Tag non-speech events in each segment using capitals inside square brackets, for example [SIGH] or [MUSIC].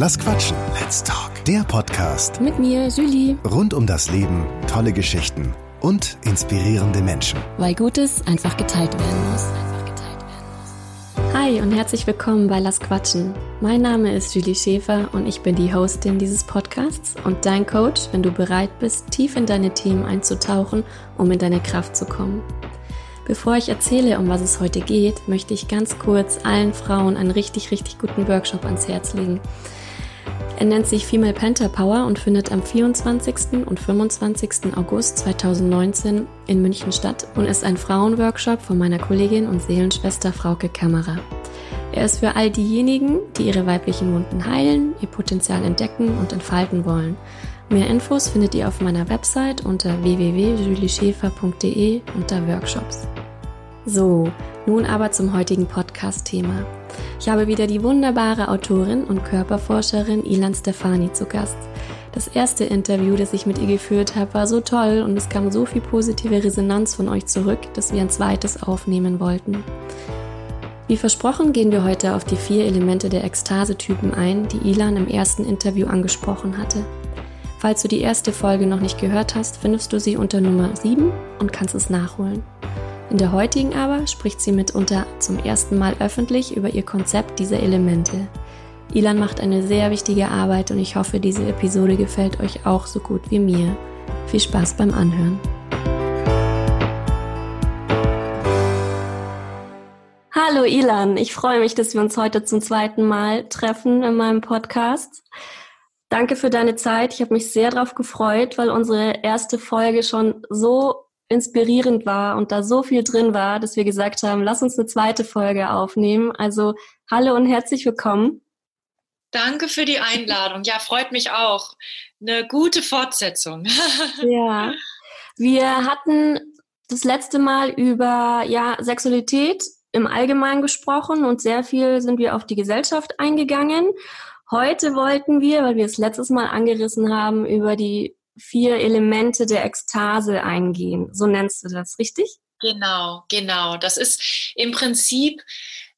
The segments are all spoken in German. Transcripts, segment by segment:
Lass quatschen. Let's talk. Der Podcast Mit mir, Julie. rund um das Leben, tolle Geschichten und inspirierende Menschen. Weil Gutes einfach geteilt werden muss. Hi und herzlich willkommen bei Lass Quatschen. Mein Name ist Julie Schäfer und ich bin die Hostin dieses Podcasts und dein Coach, wenn du bereit bist, tief in deine Themen einzutauchen, um in deine Kraft zu kommen. Bevor ich erzähle, um was es heute geht, möchte ich ganz kurz allen Frauen einen richtig, richtig guten Workshop ans Herz legen. Er nennt sich Female Panther Power und findet am 24. und 25. August 2019 in München statt und ist ein Frauenworkshop von meiner Kollegin und Seelenschwester Frauke Kammerer. Er ist für all diejenigen, die ihre weiblichen Wunden heilen, ihr Potenzial entdecken und entfalten wollen. Mehr Infos findet ihr auf meiner Website unter www.julieschäfer.de unter Workshops. So, nun aber zum heutigen Podcast-Thema. Ich habe wieder die wunderbare Autorin und Körperforscherin Ilan Stefani zu Gast. Das erste Interview, das ich mit ihr geführt habe, war so toll und es kam so viel positive Resonanz von euch zurück, dass wir ein zweites aufnehmen wollten. Wie versprochen gehen wir heute auf die vier Elemente der Ekstase-Typen ein, die Ilan im ersten Interview angesprochen hatte. Falls du die erste Folge noch nicht gehört hast, findest du sie unter Nummer 7 und kannst es nachholen. In der heutigen aber spricht sie mitunter zum ersten Mal öffentlich über ihr Konzept dieser Elemente. Ilan macht eine sehr wichtige Arbeit und ich hoffe, diese Episode gefällt euch auch so gut wie mir. Viel Spaß beim Anhören. Hallo Ilan, ich freue mich, dass wir uns heute zum zweiten Mal treffen in meinem Podcast. Danke für deine Zeit. Ich habe mich sehr darauf gefreut, weil unsere erste Folge schon so inspirierend war und da so viel drin war, dass wir gesagt haben, lass uns eine zweite Folge aufnehmen. Also hallo und herzlich willkommen. Danke für die Einladung. Ja, freut mich auch. Eine gute Fortsetzung. [LAUGHS] ja. Wir hatten das letzte Mal über ja, Sexualität im Allgemeinen gesprochen und sehr viel sind wir auf die Gesellschaft eingegangen. Heute wollten wir, weil wir es letztes Mal angerissen haben, über die vier Elemente der Ekstase eingehen. So nennst du das, richtig? Genau, genau. Das ist im Prinzip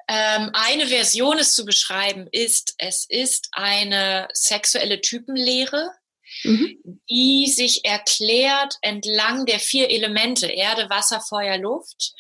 ähm, eine Version, es zu beschreiben, ist, es ist eine sexuelle Typenlehre, mhm. die sich erklärt entlang der vier Elemente Erde, Wasser, Feuer, Luft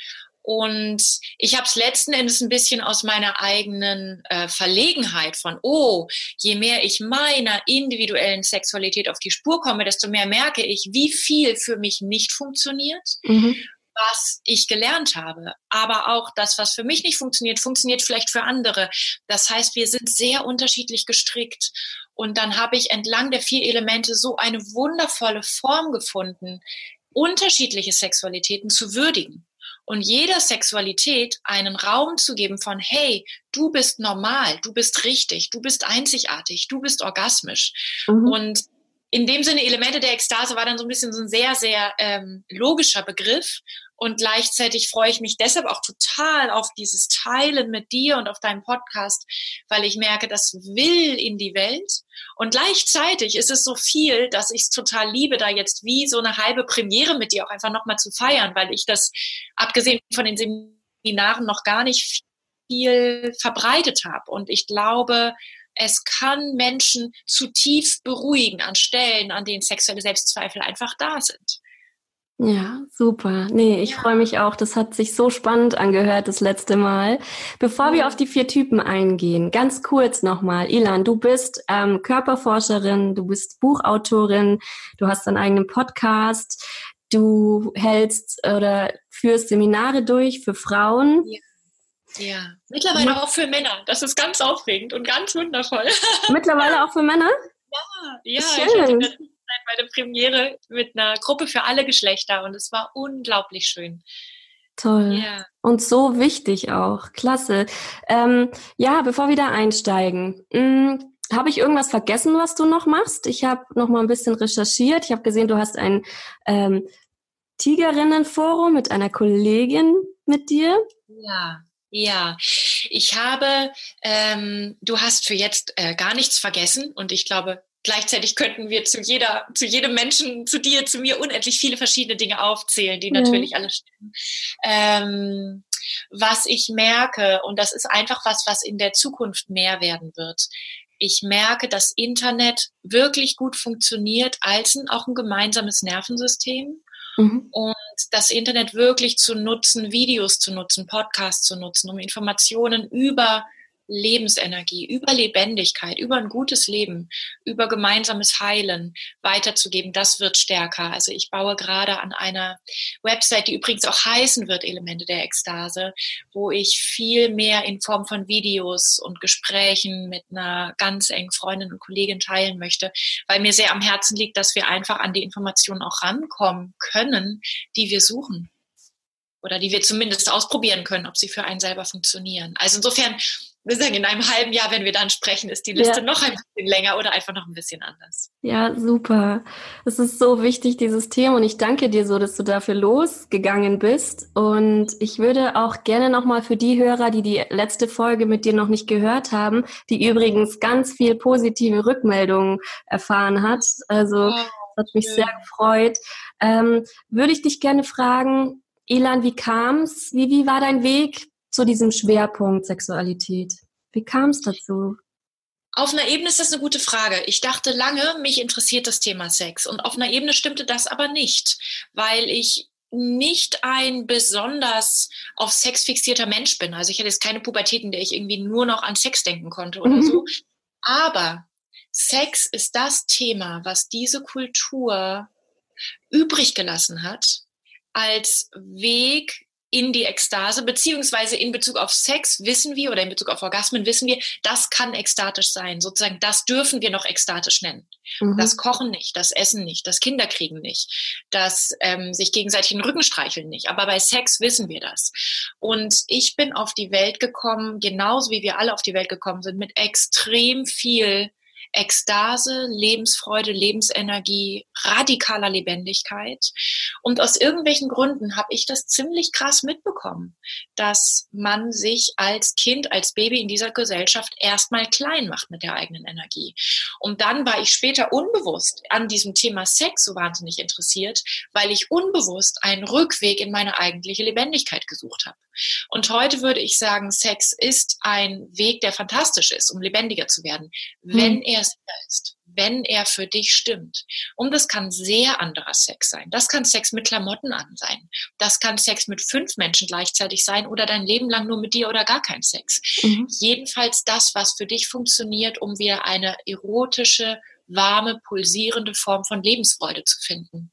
und ich habe es letzten Endes ein bisschen aus meiner eigenen äh, Verlegenheit von, oh, je mehr ich meiner individuellen Sexualität auf die Spur komme, desto mehr merke ich, wie viel für mich nicht funktioniert, mhm. was ich gelernt habe. Aber auch das, was für mich nicht funktioniert, funktioniert vielleicht für andere. Das heißt, wir sind sehr unterschiedlich gestrickt. Und dann habe ich entlang der vier Elemente so eine wundervolle Form gefunden, unterschiedliche Sexualitäten zu würdigen und jeder Sexualität einen Raum zu geben von, hey, du bist normal, du bist richtig, du bist einzigartig, du bist orgasmisch. Mhm. Und in dem Sinne, Elemente der Ekstase war dann so ein bisschen so ein sehr, sehr ähm, logischer Begriff. Und gleichzeitig freue ich mich deshalb auch total auf dieses Teilen mit dir und auf deinem Podcast, weil ich merke, das will in die Welt. Und gleichzeitig ist es so viel, dass ich es total liebe, da jetzt wie so eine halbe Premiere mit dir auch einfach nochmal zu feiern, weil ich das, abgesehen von den Seminaren, noch gar nicht viel verbreitet habe. Und ich glaube, es kann Menschen zutiefst beruhigen an Stellen, an denen sexuelle Selbstzweifel einfach da sind. Ja, super. Nee, ich ja. freue mich auch. Das hat sich so spannend angehört das letzte Mal. Bevor ja. wir auf die vier Typen eingehen, ganz kurz nochmal. Ilan, du bist ähm, Körperforscherin, du bist Buchautorin, du hast deinen eigenen Podcast, du hältst oder führst Seminare durch für Frauen. Ja. Ja, mittlerweile auch für Männer. Das ist ganz aufregend und ganz wundervoll. Mittlerweile auch für Männer? [LAUGHS] Ja, ja. Schön. Ich meine Premiere mit einer Gruppe für alle Geschlechter und es war unglaublich schön. Toll. Ja. Und so wichtig auch. Klasse. Ähm, ja, bevor wir da einsteigen, hm, habe ich irgendwas vergessen, was du noch machst? Ich habe noch mal ein bisschen recherchiert. Ich habe gesehen, du hast ein ähm, Tigerinnenforum mit einer Kollegin mit dir. Ja. Ja, ich habe, ähm, du hast für jetzt äh, gar nichts vergessen und ich glaube, gleichzeitig könnten wir zu jeder, zu jedem Menschen, zu dir, zu mir unendlich viele verschiedene Dinge aufzählen, die natürlich alle stimmen. Ähm, was ich merke, und das ist einfach was, was in der Zukunft mehr werden wird, Ich merke, dass Internet wirklich gut funktioniert als ein, auch ein gemeinsames Nervensystem. Mhm. Und das Internet wirklich zu nutzen, Videos zu nutzen, Podcasts zu nutzen, um Informationen über Lebensenergie, über Lebendigkeit, über ein gutes Leben, über gemeinsames Heilen weiterzugeben, das wird stärker. Also ich baue gerade an einer Website, die übrigens auch heißen wird Elemente der Ekstase, wo ich viel mehr in Form von Videos und Gesprächen mit einer ganz engen Freundin und Kollegin teilen möchte, weil mir sehr am Herzen liegt, dass wir einfach an die Informationen auch rankommen können, die wir suchen oder die wir zumindest ausprobieren können, ob sie für einen selber funktionieren. Also insofern wir sagen, in einem halben Jahr, wenn wir dann sprechen, ist die Liste ja. noch ein bisschen länger oder einfach noch ein bisschen anders. Ja, super. Es ist so wichtig, dieses Thema. Und ich danke dir so, dass du dafür losgegangen bist. Und ich würde auch gerne nochmal für die Hörer, die die letzte Folge mit dir noch nicht gehört haben, die übrigens ganz viel positive Rückmeldungen erfahren hat. Also, oh, das hat mich sehr gefreut. Ähm, würde ich dich gerne fragen, Ilan, wie kam's? Wie, wie war dein Weg zu diesem Schwerpunkt Sexualität? Wie kam es dazu? Auf einer Ebene ist das eine gute Frage. Ich dachte lange, mich interessiert das Thema Sex. Und auf einer Ebene stimmte das aber nicht, weil ich nicht ein besonders auf Sex fixierter Mensch bin. Also ich hatte jetzt keine Pubertät, in der ich irgendwie nur noch an Sex denken konnte oder mhm. so. Aber Sex ist das Thema, was diese Kultur übrig gelassen hat als Weg in die Ekstase, beziehungsweise in Bezug auf Sex wissen wir oder in Bezug auf Orgasmen wissen wir, das kann ekstatisch sein. Sozusagen, das dürfen wir noch ekstatisch nennen. Mhm. Das Kochen nicht, das Essen nicht, das Kinderkriegen nicht, das ähm, sich gegenseitig den Rücken streicheln nicht. Aber bei Sex wissen wir das. Und ich bin auf die Welt gekommen, genauso wie wir alle auf die Welt gekommen sind, mit extrem viel Ekstase, Lebensfreude, Lebensenergie, radikaler Lebendigkeit. Und aus irgendwelchen Gründen habe ich das ziemlich krass mitbekommen, dass man sich als Kind, als Baby in dieser Gesellschaft erstmal klein macht mit der eigenen Energie. Und dann war ich später unbewusst an diesem Thema Sex so wahnsinnig interessiert, weil ich unbewusst einen Rückweg in meine eigentliche Lebendigkeit gesucht habe. Und heute würde ich sagen, Sex ist ein Weg, der fantastisch ist, um lebendiger zu werden, wenn hm. er sicher ist, wenn er für dich stimmt. Und das kann sehr anderer Sex sein. Das kann Sex mit Klamotten an sein. Das kann Sex mit fünf Menschen gleichzeitig sein oder dein Leben lang nur mit dir oder gar kein Sex. Mhm. Jedenfalls das, was für dich funktioniert, um wieder eine erotische, warme, pulsierende Form von Lebensfreude zu finden.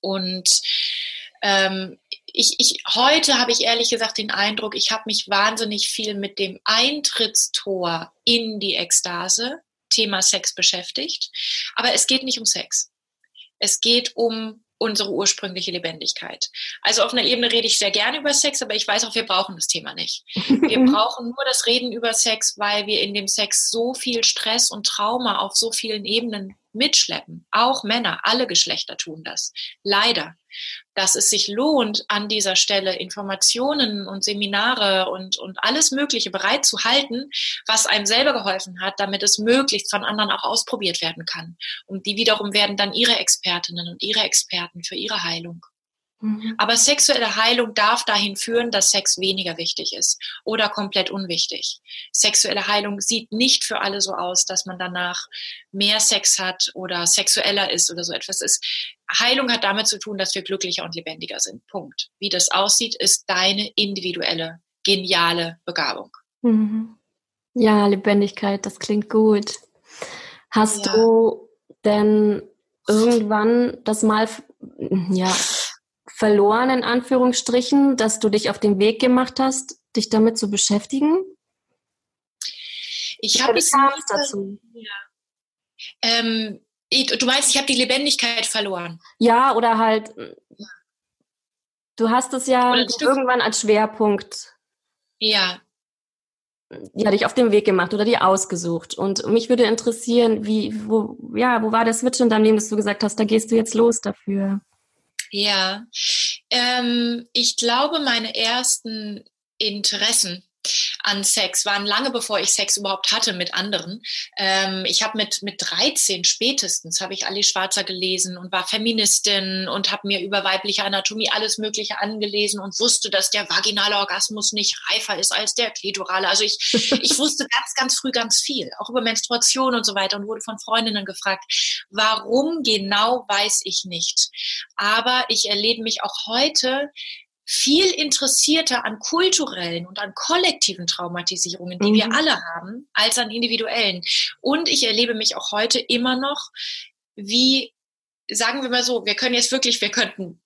Und ähm, ich, ich, heute habe ich ehrlich gesagt den Eindruck, ich habe mich wahnsinnig viel mit dem Eintrittstor in die Ekstase, Thema Sex beschäftigt. Aber es geht nicht um Sex. Es geht um unsere ursprüngliche Lebendigkeit. Also auf einer Ebene rede ich sehr gerne über Sex, aber ich weiß auch, wir brauchen das Thema nicht. Wir [LAUGHS] brauchen nur das Reden über Sex, weil wir in dem Sex so viel Stress und Trauma auf so vielen Ebenen mitschleppen. Auch Männer, alle Geschlechter tun das. Leider. Dass es sich lohnt, an dieser Stelle Informationen und Seminare und, und alles Mögliche bereit zu halten, was einem selber geholfen hat, damit es möglichst von anderen auch ausprobiert werden kann. Und die wiederum werden dann ihre Expertinnen und ihre Experten für ihre Heilung. Mhm. Aber sexuelle Heilung darf dahin führen, dass Sex weniger wichtig ist oder komplett unwichtig. Sexuelle Heilung sieht nicht für alle so aus, dass man danach mehr Sex hat oder sexueller ist oder so etwas ist. Heilung hat damit zu tun, dass wir glücklicher und lebendiger sind. Punkt. Wie das aussieht, ist deine individuelle, geniale Begabung. Mhm. Ja, Lebendigkeit, das klingt gut. Hast ja. du denn irgendwann das mal, ja, verloren, in Anführungsstrichen, dass du dich auf den Weg gemacht hast, dich damit zu beschäftigen? Ich habe es dazu. Ja. Ähm, du meinst, ich habe die Lebendigkeit verloren? Ja, oder halt, du hast es ja irgendwann als Schwerpunkt. Ja. Ja, dich auf den Weg gemacht oder dir ausgesucht. Und mich würde interessieren, wie, wo, ja, wo war der Switch in deinem Leben, dass du gesagt hast, da gehst du jetzt los dafür? Ja, ähm, ich glaube, meine ersten Interessen an Sex waren lange bevor ich Sex überhaupt hatte mit anderen. Ähm, ich habe mit, mit 13 spätestens, habe ich Ali Schwarzer gelesen und war Feministin und habe mir über weibliche Anatomie alles Mögliche angelesen und wusste, dass der vaginale Orgasmus nicht reifer ist als der klitorale. Also ich, [LAUGHS] ich wusste ganz, ganz früh ganz viel, auch über Menstruation und so weiter und wurde von Freundinnen gefragt, warum genau weiß ich nicht. Aber ich erlebe mich auch heute viel interessierter an kulturellen und an kollektiven Traumatisierungen, die mhm. wir alle haben, als an individuellen. Und ich erlebe mich auch heute immer noch, wie, sagen wir mal so, wir können jetzt wirklich, wir könnten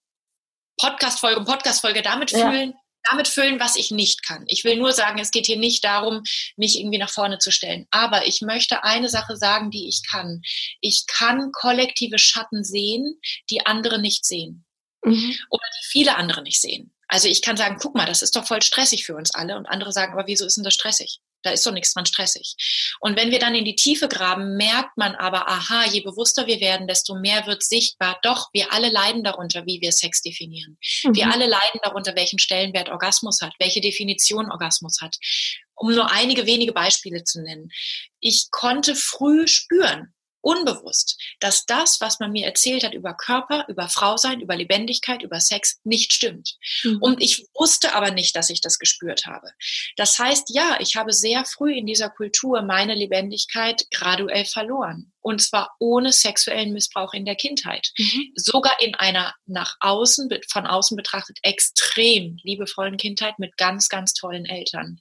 Podcast-Folge und Podcast-Folge damit ja. füllen, damit füllen, was ich nicht kann. Ich will nur sagen, es geht hier nicht darum, mich irgendwie nach vorne zu stellen. Aber ich möchte eine Sache sagen, die ich kann. Ich kann kollektive Schatten sehen, die andere nicht sehen mhm. oder die viele andere nicht sehen. Also ich kann sagen, guck mal, das ist doch voll stressig für uns alle. Und andere sagen, aber wieso ist denn das stressig? Da ist doch nichts dran stressig. Und wenn wir dann in die Tiefe graben, merkt man aber, aha, je bewusster wir werden, desto mehr wird sichtbar, doch, wir alle leiden darunter, wie wir Sex definieren. Mhm. Wir alle leiden darunter, welchen Stellenwert Orgasmus hat, welche Definition Orgasmus hat. Um nur einige wenige Beispiele zu nennen. Ich konnte früh spüren, unbewusst, dass das, was man mir erzählt hat über Körper, über Frausein, über Lebendigkeit, über Sex, nicht stimmt. Mhm. Und ich wusste aber nicht, dass ich das gespürt habe. Das heißt, ja, ich habe sehr früh in dieser Kultur meine Lebendigkeit graduell verloren und zwar ohne sexuellen Missbrauch in der Kindheit. Mhm. Sogar in einer nach außen, von außen betrachtet, extrem liebevollen Kindheit mit ganz, ganz tollen Eltern.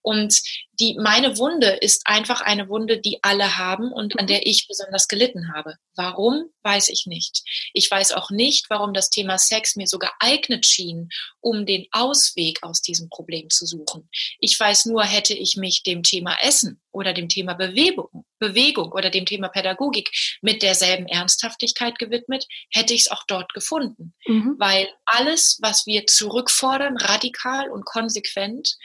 Und die, meine Wunde ist einfach eine Wunde, die alle haben und an mhm. der ich besonders gelitten habe. Warum, weiß ich nicht. Ich weiß auch nicht, warum das Thema Sex mir so geeignet schien, um den Ausweg aus diesem Problem zu suchen. Ich weiß nur, hätte ich mich dem Thema Essen oder dem Thema Bewegung, Bewegung oder dem Thema Pädagogik mit derselben Ernsthaftigkeit gewidmet, hätte ich es auch dort gefunden. Mhm. Weil alles, was wir zurückfordern, radikal und konsequent,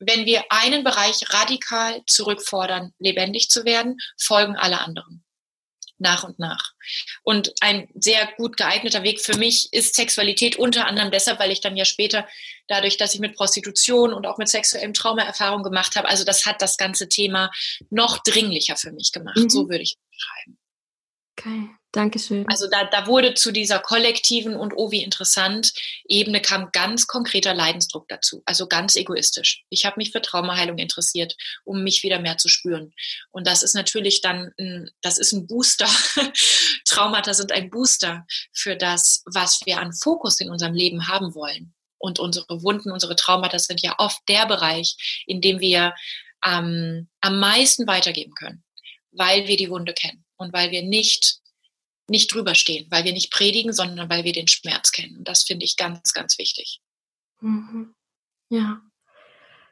wenn wir einen Bereich radikal zurückfordern, lebendig zu werden, folgen alle anderen nach und nach. Und ein sehr gut geeigneter Weg für mich ist Sexualität unter anderem deshalb, weil ich dann ja später dadurch, dass ich mit Prostitution und auch mit sexuellem Trauma Erfahrung gemacht habe, also das hat das ganze Thema noch dringlicher für mich gemacht. Mhm. So würde ich es beschreiben. Okay. Dankeschön. Also da, da wurde zu dieser kollektiven und oh wie interessant Ebene kam ganz konkreter Leidensdruck dazu, also ganz egoistisch. Ich habe mich für Traumaheilung interessiert, um mich wieder mehr zu spüren. Und das ist natürlich dann, ein, das ist ein Booster. [LAUGHS] Traumata sind ein Booster für das, was wir an Fokus in unserem Leben haben wollen. Und unsere Wunden, unsere Traumata sind ja oft der Bereich, in dem wir ähm, am meisten weitergeben können, weil wir die Wunde kennen und weil wir nicht nicht drüber stehen, weil wir nicht predigen, sondern weil wir den Schmerz kennen. Und das finde ich ganz, ganz wichtig. Mhm. Ja.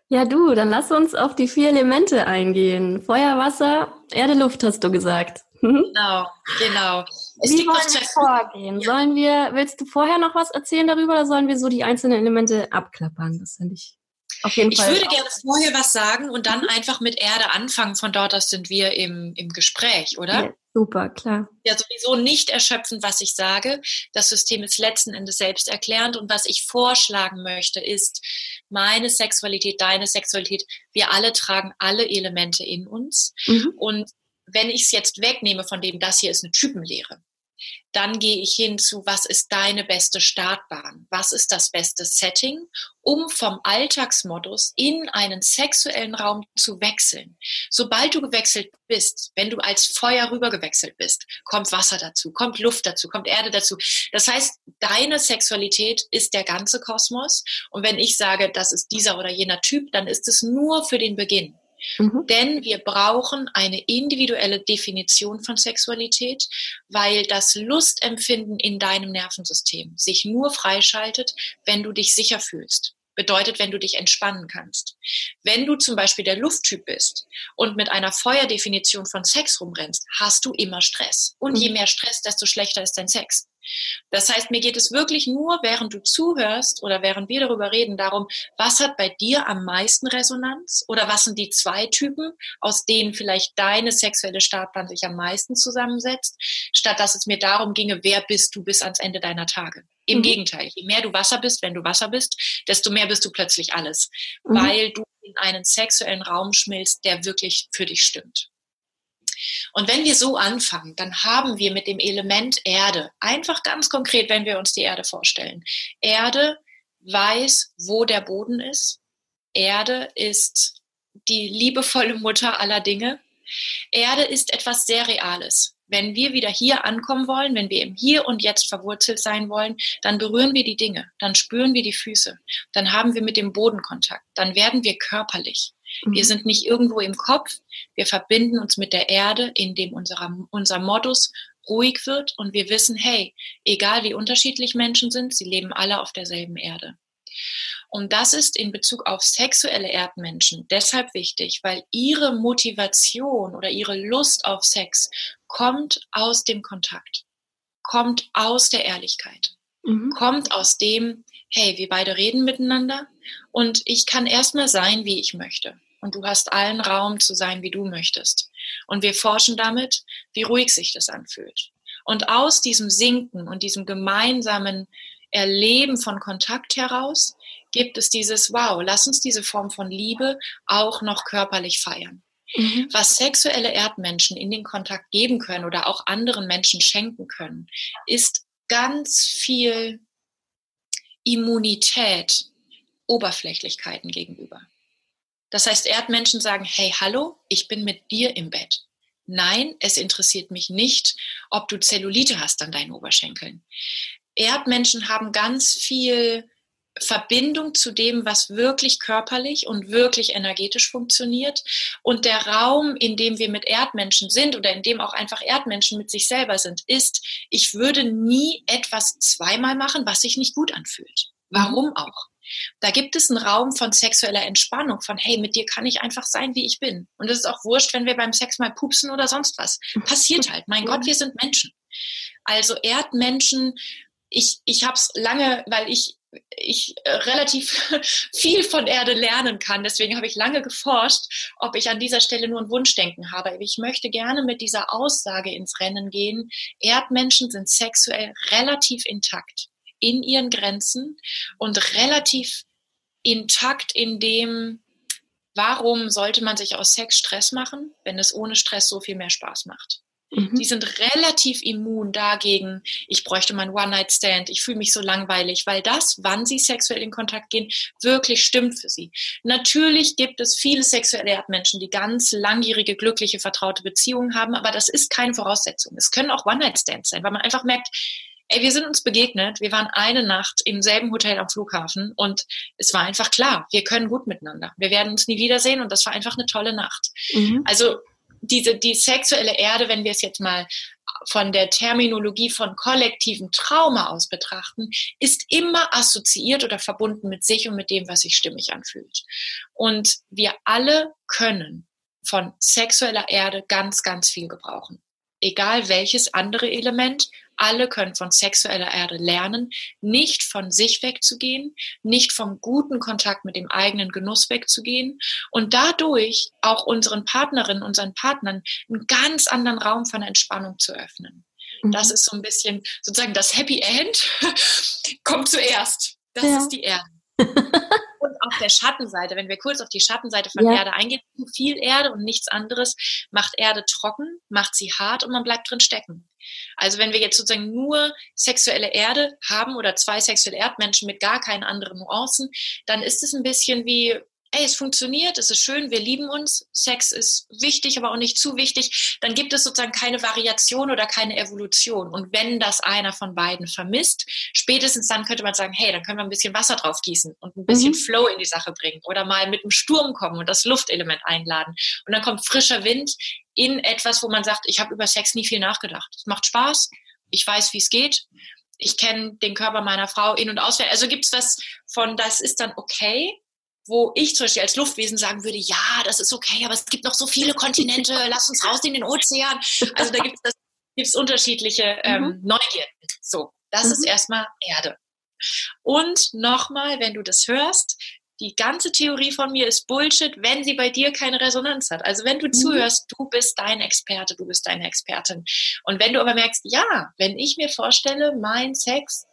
Ja, du, dann lass uns auf die vier Elemente eingehen. Feuer, Wasser, Erde, Luft, hast du gesagt. Genau, genau. Es Wie wollen wir vorgehen? Sollen wir, willst du vorher noch was erzählen darüber oder sollen wir so die einzelnen Elemente abklappern? Das finde ich auf jeden ich Fall. Ich würde gerne vorher was sagen und dann mhm. einfach mit Erde anfangen. Von dort aus sind wir im, im Gespräch, oder? Super, klar. Ja, sowieso nicht erschöpfen, was ich sage. Das System ist letzten Endes selbsterklärend. Und was ich vorschlagen möchte, ist meine Sexualität, deine Sexualität. Wir alle tragen alle Elemente in uns. Mhm. Und wenn ich es jetzt wegnehme von dem, das hier ist eine Typenlehre, dann gehe ich hin zu, was ist deine beste Startbahn? Was ist das beste Setting, um vom Alltagsmodus in einen sexuellen Raum zu wechseln? Sobald du gewechselt bist, wenn du als Feuer rüber gewechselt bist, kommt Wasser dazu, kommt Luft dazu, kommt Erde dazu. Das heißt, deine Sexualität ist der ganze Kosmos. Und wenn ich sage, das ist dieser oder jener Typ, dann ist es nur für den Beginn. Mhm. Denn wir brauchen eine individuelle Definition von Sexualität, weil das Lustempfinden in deinem Nervensystem sich nur freischaltet, wenn du dich sicher fühlst. Bedeutet, wenn du dich entspannen kannst. Wenn du zum Beispiel der Lufttyp bist und mit einer Feuerdefinition von Sex rumrennst, hast du immer Stress. Und je mhm. mehr Stress, desto schlechter ist dein Sex. Das heißt, mir geht es wirklich nur, während du zuhörst oder während wir darüber reden, darum, was hat bei dir am meisten Resonanz oder was sind die zwei Typen, aus denen vielleicht deine sexuelle Startbahn sich am meisten zusammensetzt, statt dass es mir darum ginge, wer bist du bis ans Ende deiner Tage. Im mhm. Gegenteil, je mehr du Wasser bist, wenn du Wasser bist, desto mehr bist du plötzlich alles, mhm. weil du in einen sexuellen Raum schmilzt, der wirklich für dich stimmt. Und wenn wir so anfangen, dann haben wir mit dem Element Erde, einfach ganz konkret, wenn wir uns die Erde vorstellen. Erde weiß, wo der Boden ist. Erde ist die liebevolle Mutter aller Dinge. Erde ist etwas sehr Reales. Wenn wir wieder hier ankommen wollen, wenn wir im Hier und Jetzt verwurzelt sein wollen, dann berühren wir die Dinge, dann spüren wir die Füße, dann haben wir mit dem Boden Kontakt, dann werden wir körperlich. Mhm. Wir sind nicht irgendwo im Kopf, wir verbinden uns mit der Erde, indem unser, unser Modus ruhig wird und wir wissen, hey, egal wie unterschiedlich Menschen sind, sie leben alle auf derselben Erde. Und das ist in Bezug auf sexuelle Erdmenschen deshalb wichtig, weil ihre Motivation oder ihre Lust auf Sex kommt aus dem Kontakt, kommt aus der Ehrlichkeit, mhm. kommt aus dem, hey, wir beide reden miteinander und ich kann erstmal sein, wie ich möchte. Und du hast allen Raum zu sein, wie du möchtest. Und wir forschen damit, wie ruhig sich das anfühlt. Und aus diesem Sinken und diesem gemeinsamen Erleben von Kontakt heraus gibt es dieses, wow, lass uns diese Form von Liebe auch noch körperlich feiern. Mhm. Was sexuelle Erdmenschen in den Kontakt geben können oder auch anderen Menschen schenken können, ist ganz viel Immunität Oberflächlichkeiten gegenüber. Das heißt, Erdmenschen sagen, hey, hallo, ich bin mit dir im Bett. Nein, es interessiert mich nicht, ob du Zellulite hast an deinen Oberschenkeln. Erdmenschen haben ganz viel Verbindung zu dem, was wirklich körperlich und wirklich energetisch funktioniert. Und der Raum, in dem wir mit Erdmenschen sind oder in dem auch einfach Erdmenschen mit sich selber sind, ist, ich würde nie etwas zweimal machen, was sich nicht gut anfühlt. Warum mhm. auch? Da gibt es einen Raum von sexueller Entspannung, von hey, mit dir kann ich einfach sein, wie ich bin. Und es ist auch wurscht, wenn wir beim Sex mal pupsen oder sonst was. Passiert [LAUGHS] halt. Mein Gott, wir sind Menschen. Also Erdmenschen, ich, ich habe es lange, weil ich ich äh, relativ [LAUGHS] viel von Erde lernen kann. Deswegen habe ich lange geforscht, ob ich an dieser Stelle nur ein Wunschdenken habe. Ich möchte gerne mit dieser Aussage ins Rennen gehen. Erdmenschen sind sexuell relativ intakt in ihren Grenzen und relativ intakt in dem, warum sollte man sich aus Sex Stress machen, wenn es ohne Stress so viel mehr Spaß macht. Mhm. Die sind relativ immun dagegen, ich bräuchte meinen One-Night-Stand, ich fühle mich so langweilig, weil das, wann sie sexuell in Kontakt gehen, wirklich stimmt für sie. Natürlich gibt es viele sexuelle Erdmenschen, die ganz langjährige, glückliche, vertraute Beziehungen haben, aber das ist keine Voraussetzung. Es können auch One-Night-Stands sein, weil man einfach merkt, ey, wir sind uns begegnet, wir waren eine Nacht im selben Hotel am Flughafen und es war einfach klar, wir können gut miteinander. Wir werden uns nie wiedersehen und das war einfach eine tolle Nacht. Mhm. Also diese, die sexuelle Erde, wenn wir es jetzt mal von der Terminologie von kollektivem Trauma aus betrachten, ist immer assoziiert oder verbunden mit sich und mit dem, was sich stimmig anfühlt. Und wir alle können von sexueller Erde ganz, ganz viel gebrauchen. Egal welches andere Element, alle können von sexueller Erde lernen, nicht von sich wegzugehen, nicht vom guten Kontakt mit dem eigenen Genuss wegzugehen und dadurch auch unseren Partnerinnen, unseren Partnern einen ganz anderen Raum von Entspannung zu öffnen. Mhm. Das ist so ein bisschen sozusagen das Happy End [LAUGHS] kommt zuerst. Das ja. ist die Erde. [LAUGHS] auf der Schattenseite, wenn wir kurz auf die Schattenseite von ja. Erde eingehen, viel Erde und nichts anderes macht Erde trocken, macht sie hart und man bleibt drin stecken. Also wenn wir jetzt sozusagen nur sexuelle Erde haben oder zwei sexuelle Erdmenschen mit gar keinen anderen Nuancen, dann ist es ein bisschen wie ey, es funktioniert, es ist schön, wir lieben uns, Sex ist wichtig, aber auch nicht zu wichtig, dann gibt es sozusagen keine Variation oder keine Evolution. Und wenn das einer von beiden vermisst, spätestens dann könnte man sagen, hey, dann können wir ein bisschen Wasser drauf gießen und ein bisschen mhm. Flow in die Sache bringen oder mal mit einem Sturm kommen und das Luftelement einladen. Und dann kommt frischer Wind in etwas, wo man sagt, ich habe über Sex nie viel nachgedacht. Es macht Spaß, ich weiß, wie es geht. Ich kenne den Körper meiner Frau in- und auswendig. Also gibt es was von, das ist dann okay, wo ich zum Beispiel als Luftwesen sagen würde, ja, das ist okay, aber es gibt noch so viele Kontinente, [LAUGHS] lass uns raus in den Ozean. Also da gibt es unterschiedliche ähm, mhm. Neugierden. So, das mhm. ist erstmal Erde. Und nochmal, wenn du das hörst, die ganze Theorie von mir ist Bullshit, wenn sie bei dir keine Resonanz hat. Also wenn du mhm. zuhörst, du bist dein Experte, du bist deine Expertin. Und wenn du aber merkst, ja, wenn ich mir vorstelle, mein Sex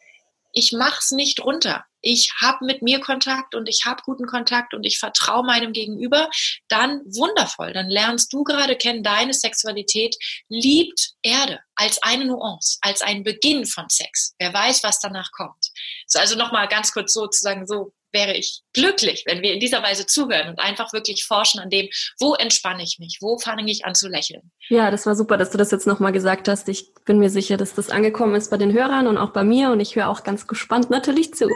ich mach's nicht runter. Ich habe mit mir Kontakt und ich habe guten Kontakt und ich vertraue meinem Gegenüber, dann wundervoll. Dann lernst du gerade kennen, deine Sexualität liebt Erde als eine Nuance, als ein Beginn von Sex. Wer weiß, was danach kommt. Also nochmal ganz kurz sozusagen so wäre ich glücklich, wenn wir in dieser Weise zuhören und einfach wirklich forschen an dem, wo entspanne ich mich, wo fange ich an zu lächeln. Ja, das war super, dass du das jetzt nochmal gesagt hast. Ich bin mir sicher, dass das angekommen ist bei den Hörern und auch bei mir und ich höre auch ganz gespannt natürlich zu. [LAUGHS]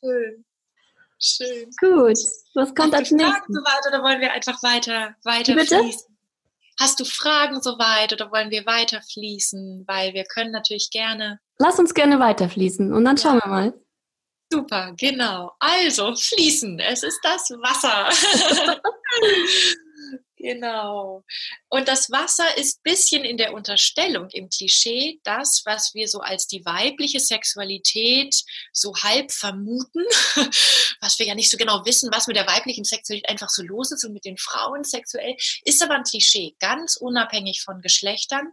Schön. Schön. Gut. Was kommt als nächstes? Soweit oder wollen wir einfach weiter, weiter Bitte? fließen? Hast du Fragen soweit oder wollen wir weiter fließen? Weil wir können natürlich gerne. Lass uns gerne weiter fließen und dann schauen ja. wir mal. Super, genau. Also fließen, es ist das Wasser. [LAUGHS] genau. Und das Wasser ist bisschen in der Unterstellung im Klischee das, was wir so als die weibliche Sexualität so halb vermuten, [LAUGHS] was wir ja nicht so genau wissen, was mit der weiblichen Sexualität einfach so los ist und mit den Frauen sexuell, ist aber ein Klischee, ganz unabhängig von Geschlechtern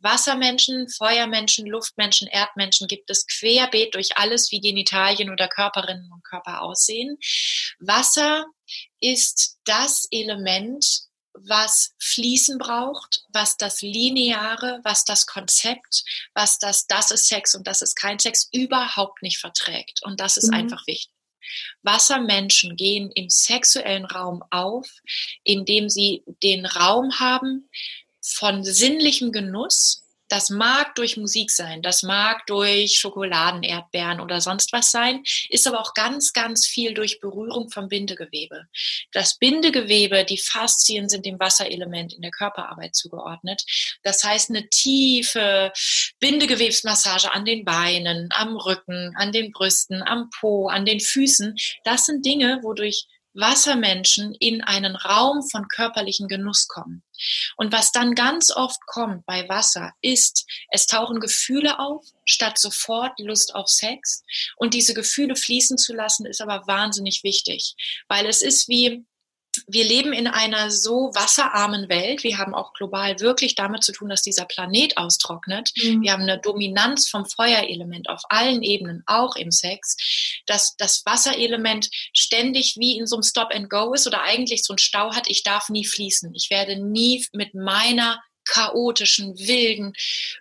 Wassermenschen, Feuermenschen, Luftmenschen, Erdmenschen gibt es querbeet durch alles, wie Genitalien oder Körperinnen und Körper aussehen. Wasser ist das Element, was Fließen braucht, was das Lineare, was das Konzept, was das, das ist Sex und das ist kein Sex überhaupt nicht verträgt. Und das ist mhm. einfach wichtig. Wassermenschen gehen im sexuellen Raum auf, indem sie den Raum haben, von sinnlichem Genuss, das mag durch Musik sein, das mag durch Schokoladen, Erdbeeren oder sonst was sein, ist aber auch ganz, ganz viel durch Berührung vom Bindegewebe. Das Bindegewebe, die Faszien sind dem Wasserelement in der Körperarbeit zugeordnet. Das heißt, eine tiefe Bindegewebsmassage an den Beinen, am Rücken, an den Brüsten, am Po, an den Füßen, das sind Dinge, wodurch Wassermenschen in einen Raum von körperlichen Genuss kommen. Und was dann ganz oft kommt bei Wasser, ist, es tauchen Gefühle auf, statt sofort Lust auf Sex. Und diese Gefühle fließen zu lassen, ist aber wahnsinnig wichtig, weil es ist wie, wir leben in einer so wasserarmen Welt. Wir haben auch global wirklich damit zu tun, dass dieser Planet austrocknet. Mhm. Wir haben eine Dominanz vom Feuerelement auf allen Ebenen, auch im Sex, dass das Wasserelement ständig wie in so einem Stop and Go ist oder eigentlich so ein Stau hat. Ich darf nie fließen. Ich werde nie mit meiner chaotischen, wilden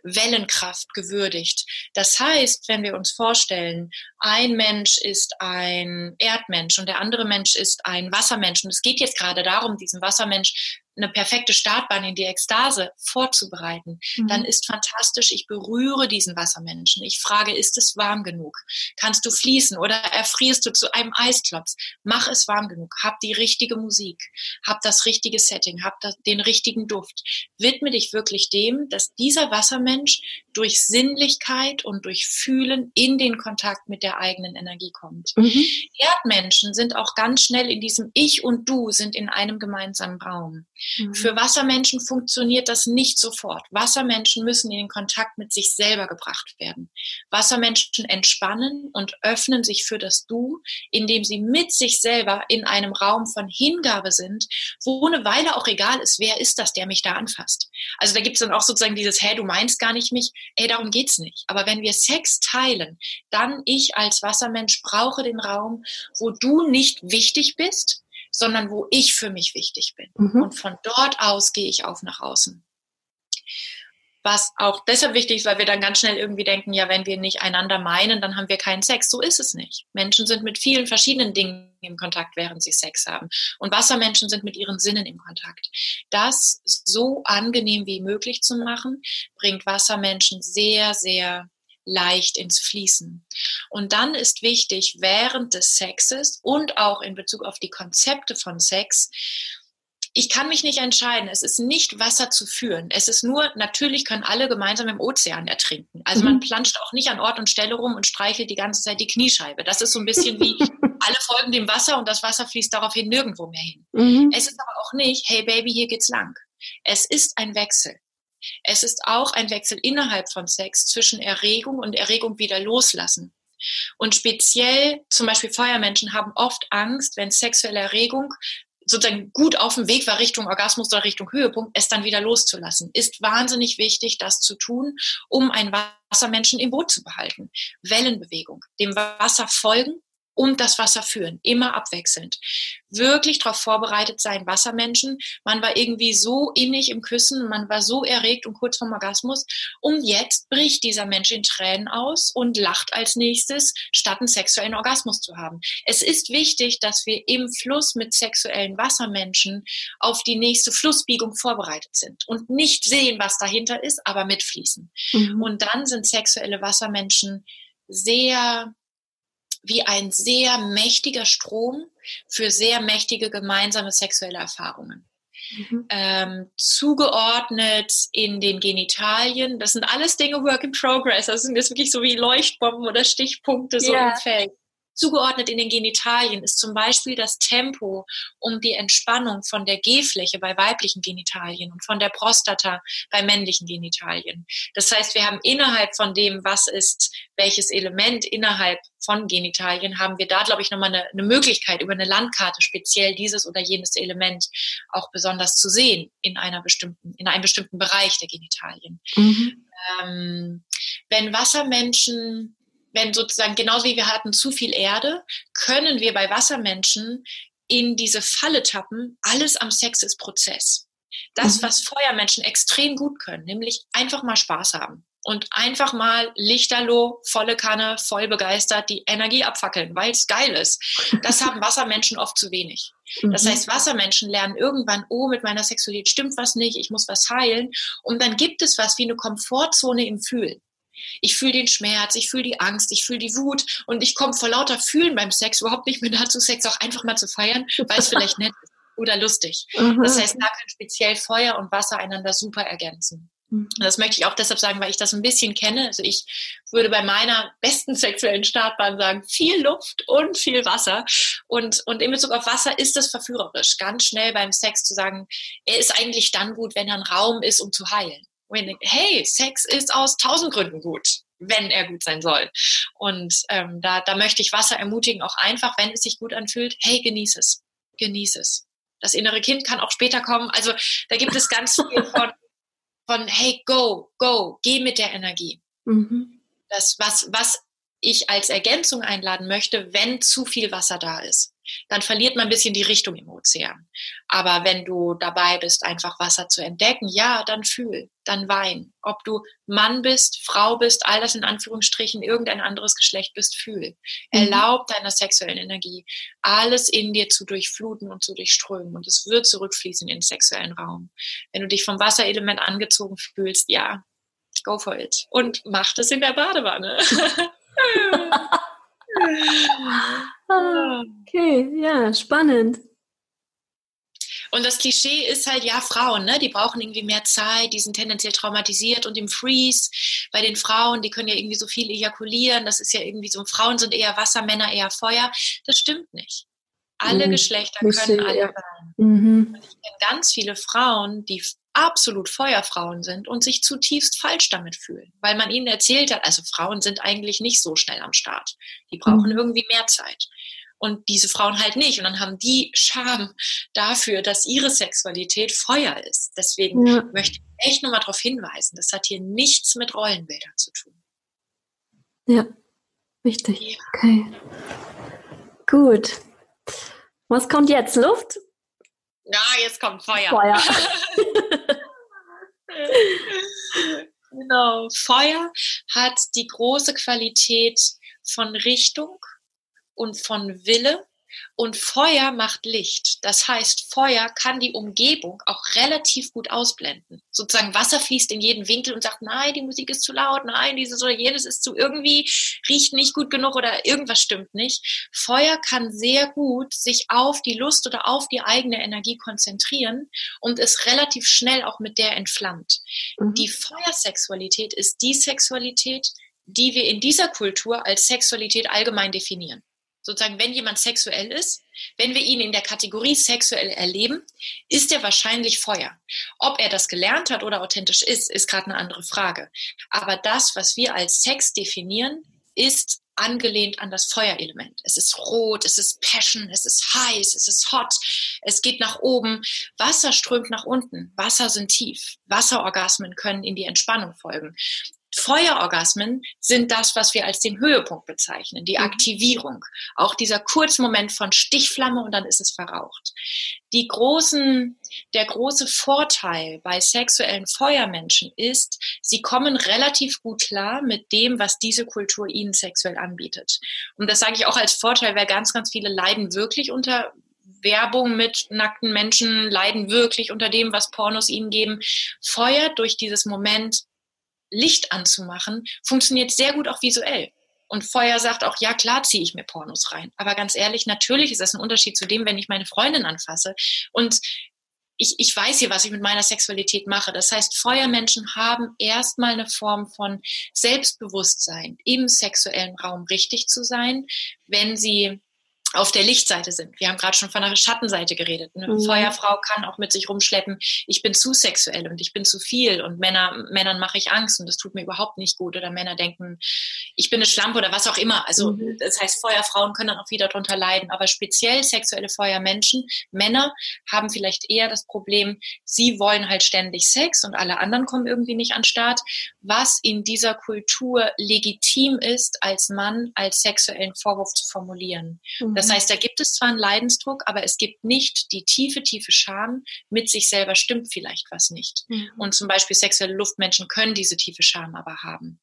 Wellenkraft gewürdigt. Das heißt, wenn wir uns vorstellen, ein Mensch ist ein Erdmensch und der andere Mensch ist ein Wassermensch und es geht jetzt gerade darum, diesen Wassermensch eine perfekte Startbahn in die Ekstase vorzubereiten, mhm. dann ist fantastisch, ich berühre diesen Wassermenschen. Ich frage, ist es warm genug? Kannst du fließen oder erfrierst du zu einem Eisklops? Mach es warm genug. Hab die richtige Musik. Hab das richtige Setting. Hab das, den richtigen Duft. Widme dich wirklich dem, dass dieser Wassermensch durch Sinnlichkeit und durch Fühlen in den Kontakt mit der eigenen Energie kommt. Mhm. Erdmenschen sind auch ganz schnell in diesem Ich und Du sind in einem gemeinsamen Raum. Mhm. Für Wassermenschen funktioniert das nicht sofort. Wassermenschen müssen in den Kontakt mit sich selber gebracht werden. Wassermenschen entspannen und öffnen sich für das Du, indem sie mit sich selber in einem Raum von Hingabe sind, wo eine Weile auch egal ist, wer ist das, der mich da anfasst. Also da gibt es dann auch sozusagen dieses, hey, du meinst gar nicht mich, ey, darum geht's nicht. Aber wenn wir Sex teilen, dann ich als Wassermensch brauche den Raum, wo du nicht wichtig bist, sondern wo ich für mich wichtig bin. Mhm. Und von dort aus gehe ich auf nach außen. Was auch deshalb wichtig ist, weil wir dann ganz schnell irgendwie denken, ja, wenn wir nicht einander meinen, dann haben wir keinen Sex. So ist es nicht. Menschen sind mit vielen verschiedenen Dingen im Kontakt, während sie Sex haben. Und Wassermenschen sind mit ihren Sinnen im Kontakt. Das so angenehm wie möglich zu machen, bringt Wassermenschen sehr, sehr leicht ins Fließen. Und dann ist wichtig, während des Sexes und auch in Bezug auf die Konzepte von Sex, ich kann mich nicht entscheiden. Es ist nicht Wasser zu führen. Es ist nur, natürlich können alle gemeinsam im Ozean ertrinken. Also mhm. man planscht auch nicht an Ort und Stelle rum und streichelt die ganze Zeit die Kniescheibe. Das ist so ein bisschen wie [LAUGHS] alle folgen dem Wasser und das Wasser fließt daraufhin nirgendwo mehr hin. Mhm. Es ist aber auch nicht, hey Baby, hier geht's lang. Es ist ein Wechsel. Es ist auch ein Wechsel innerhalb von Sex zwischen Erregung und Erregung wieder loslassen. Und speziell zum Beispiel Feuermenschen haben oft Angst, wenn sexuelle Erregung sozusagen gut auf dem Weg war Richtung Orgasmus oder Richtung Höhepunkt, es dann wieder loszulassen. Ist wahnsinnig wichtig, das zu tun, um einen Wassermenschen im Boot zu behalten. Wellenbewegung, dem Wasser folgen und das Wasser führen, immer abwechselnd. Wirklich darauf vorbereitet sein, Wassermenschen. Man war irgendwie so innig im Küssen, man war so erregt und kurz vorm Orgasmus. Und jetzt bricht dieser Mensch in Tränen aus und lacht als nächstes, statt einen sexuellen Orgasmus zu haben. Es ist wichtig, dass wir im Fluss mit sexuellen Wassermenschen auf die nächste Flussbiegung vorbereitet sind und nicht sehen, was dahinter ist, aber mitfließen. Mhm. Und dann sind sexuelle Wassermenschen sehr wie ein sehr mächtiger Strom für sehr mächtige gemeinsame sexuelle Erfahrungen. Mhm. Ähm, zugeordnet in den Genitalien. Das sind alles Dinge Work in Progress. Das sind jetzt wirklich so wie Leuchtbomben oder Stichpunkte so yeah. im Feld. Zugeordnet in den Genitalien ist zum Beispiel das Tempo um die Entspannung von der G-Fläche bei weiblichen Genitalien und von der Prostata bei männlichen Genitalien. Das heißt, wir haben innerhalb von dem, was ist welches Element innerhalb von Genitalien, haben wir da, glaube ich, nochmal eine, eine Möglichkeit, über eine Landkarte speziell dieses oder jenes Element auch besonders zu sehen in einer bestimmten, in einem bestimmten Bereich der Genitalien. Mhm. Ähm, wenn Wassermenschen wenn sozusagen, genauso wie wir hatten, zu viel Erde, können wir bei Wassermenschen in diese Falle tappen, alles am Sex ist Prozess. Das, mhm. was Feuermenschen extrem gut können, nämlich einfach mal Spaß haben und einfach mal lichterloh, volle Kanne, voll begeistert die Energie abfackeln, weil es geil ist. Das [LAUGHS] haben Wassermenschen oft zu wenig. Das mhm. heißt, Wassermenschen lernen irgendwann, oh, mit meiner Sexualität stimmt was nicht, ich muss was heilen. Und dann gibt es was wie eine Komfortzone im Fühlen. Ich fühle den Schmerz, ich fühle die Angst, ich fühle die Wut und ich komme vor lauter Fühlen beim Sex überhaupt nicht mehr dazu, Sex auch einfach mal zu feiern, weil es vielleicht nett ist oder lustig. Mhm. Das heißt, da kann speziell Feuer und Wasser einander super ergänzen. Mhm. Das möchte ich auch deshalb sagen, weil ich das ein bisschen kenne. Also ich würde bei meiner besten sexuellen Startbahn sagen, viel Luft und viel Wasser. Und, und in Bezug auf Wasser ist es verführerisch, ganz schnell beim Sex zu sagen, er ist eigentlich dann gut, wenn er ein Raum ist, um zu heilen wo ich denke, hey, Sex ist aus tausend Gründen gut, wenn er gut sein soll. Und ähm, da, da möchte ich Wasser ermutigen, auch einfach, wenn es sich gut anfühlt, hey, genieß es, genieß es. Das innere Kind kann auch später kommen. Also da gibt es ganz viel [LAUGHS] von, von hey, go, go, geh mit der Energie. Mhm. Das, was, was ich als Ergänzung einladen möchte, wenn zu viel Wasser da ist dann verliert man ein bisschen die Richtung im Ozean. Aber wenn du dabei bist, einfach Wasser zu entdecken, ja, dann fühl, dann wein. Ob du Mann bist, Frau bist, all das in Anführungsstrichen, irgendein anderes Geschlecht bist, fühl. Mhm. Erlaub deiner sexuellen Energie, alles in dir zu durchfluten und zu durchströmen. Und es wird zurückfließen in den sexuellen Raum. Wenn du dich vom Wasserelement angezogen fühlst, ja, go for it. Und mach das in der Badewanne. [LAUGHS] [LAUGHS] Ah, okay, ja, spannend. Und das Klischee ist halt, ja, Frauen, ne, die brauchen irgendwie mehr Zeit, die sind tendenziell traumatisiert und im Freeze bei den Frauen, die können ja irgendwie so viel ejakulieren, das ist ja irgendwie so, Frauen sind eher Wasser, Männer eher Feuer. Das stimmt nicht. Alle mhm. Geschlechter können alle sein. Mhm. ich kenne ganz viele Frauen, die absolut Feuerfrauen sind und sich zutiefst falsch damit fühlen, weil man ihnen erzählt hat, also Frauen sind eigentlich nicht so schnell am Start. Die brauchen mhm. irgendwie mehr Zeit. Und diese Frauen halt nicht. Und dann haben die Scham dafür, dass ihre Sexualität Feuer ist. Deswegen ja. möchte ich echt nochmal darauf hinweisen, das hat hier nichts mit Rollenbildern zu tun. Ja, richtig. Ja. Okay. Gut. Was kommt jetzt? Luft? Ja, jetzt kommt Feuer. Feuer. [LAUGHS] genau. Feuer hat die große Qualität von Richtung und von Wille und Feuer macht Licht. Das heißt, Feuer kann die Umgebung auch relativ gut ausblenden. Sozusagen Wasser fließt in jeden Winkel und sagt, nein, die Musik ist zu laut, nein, dieses oder jenes ist zu irgendwie, riecht nicht gut genug oder irgendwas stimmt nicht. Feuer kann sehr gut sich auf die Lust oder auf die eigene Energie konzentrieren und ist relativ schnell auch mit der entflammt. Mhm. Die Feuersexualität ist die Sexualität, die wir in dieser Kultur als Sexualität allgemein definieren sozusagen, wenn jemand sexuell ist, wenn wir ihn in der Kategorie sexuell erleben, ist er wahrscheinlich Feuer. Ob er das gelernt hat oder authentisch ist, ist gerade eine andere Frage. Aber das, was wir als Sex definieren, ist angelehnt an das Feuerelement. Es ist rot, es ist Passion, es ist heiß, es ist hot, es geht nach oben. Wasser strömt nach unten. Wasser sind tief. Wasserorgasmen können in die Entspannung folgen. Feuerorgasmen sind das, was wir als den Höhepunkt bezeichnen, die mhm. Aktivierung. Auch dieser Kurzmoment von Stichflamme und dann ist es verraucht. Die großen, der große Vorteil bei sexuellen Feuermenschen ist, sie kommen relativ gut klar mit dem, was diese Kultur ihnen sexuell anbietet. Und das sage ich auch als Vorteil, weil ganz, ganz viele leiden wirklich unter Werbung mit nackten Menschen, leiden wirklich unter dem, was Pornos ihnen geben. Feuer durch dieses Moment Licht anzumachen, funktioniert sehr gut auch visuell. Und Feuer sagt auch, ja klar ziehe ich mir Pornos rein. Aber ganz ehrlich, natürlich ist das ein Unterschied zu dem, wenn ich meine Freundin anfasse. Und ich, ich weiß hier, was ich mit meiner Sexualität mache. Das heißt, Feuermenschen haben erstmal eine Form von Selbstbewusstsein, im sexuellen Raum richtig zu sein, wenn sie auf der Lichtseite sind. Wir haben gerade schon von der Schattenseite geredet. Eine mhm. Feuerfrau kann auch mit sich rumschleppen, ich bin zu sexuell und ich bin zu viel und Männer, Männern mache ich Angst und das tut mir überhaupt nicht gut. Oder Männer denken, ich bin eine Schlampe oder was auch immer. Also mhm. das heißt, Feuerfrauen können dann auch wieder darunter leiden. Aber speziell sexuelle Feuermenschen, Männer haben vielleicht eher das Problem, sie wollen halt ständig Sex und alle anderen kommen irgendwie nicht an Start, was in dieser Kultur legitim ist, als Mann als sexuellen Vorwurf zu formulieren. Mhm. Das mhm. heißt, da gibt es zwar einen Leidensdruck, aber es gibt nicht die tiefe, tiefe Scham, mit sich selber stimmt vielleicht was nicht. Mhm. Und zum Beispiel sexuelle Luftmenschen können diese tiefe Scham aber haben.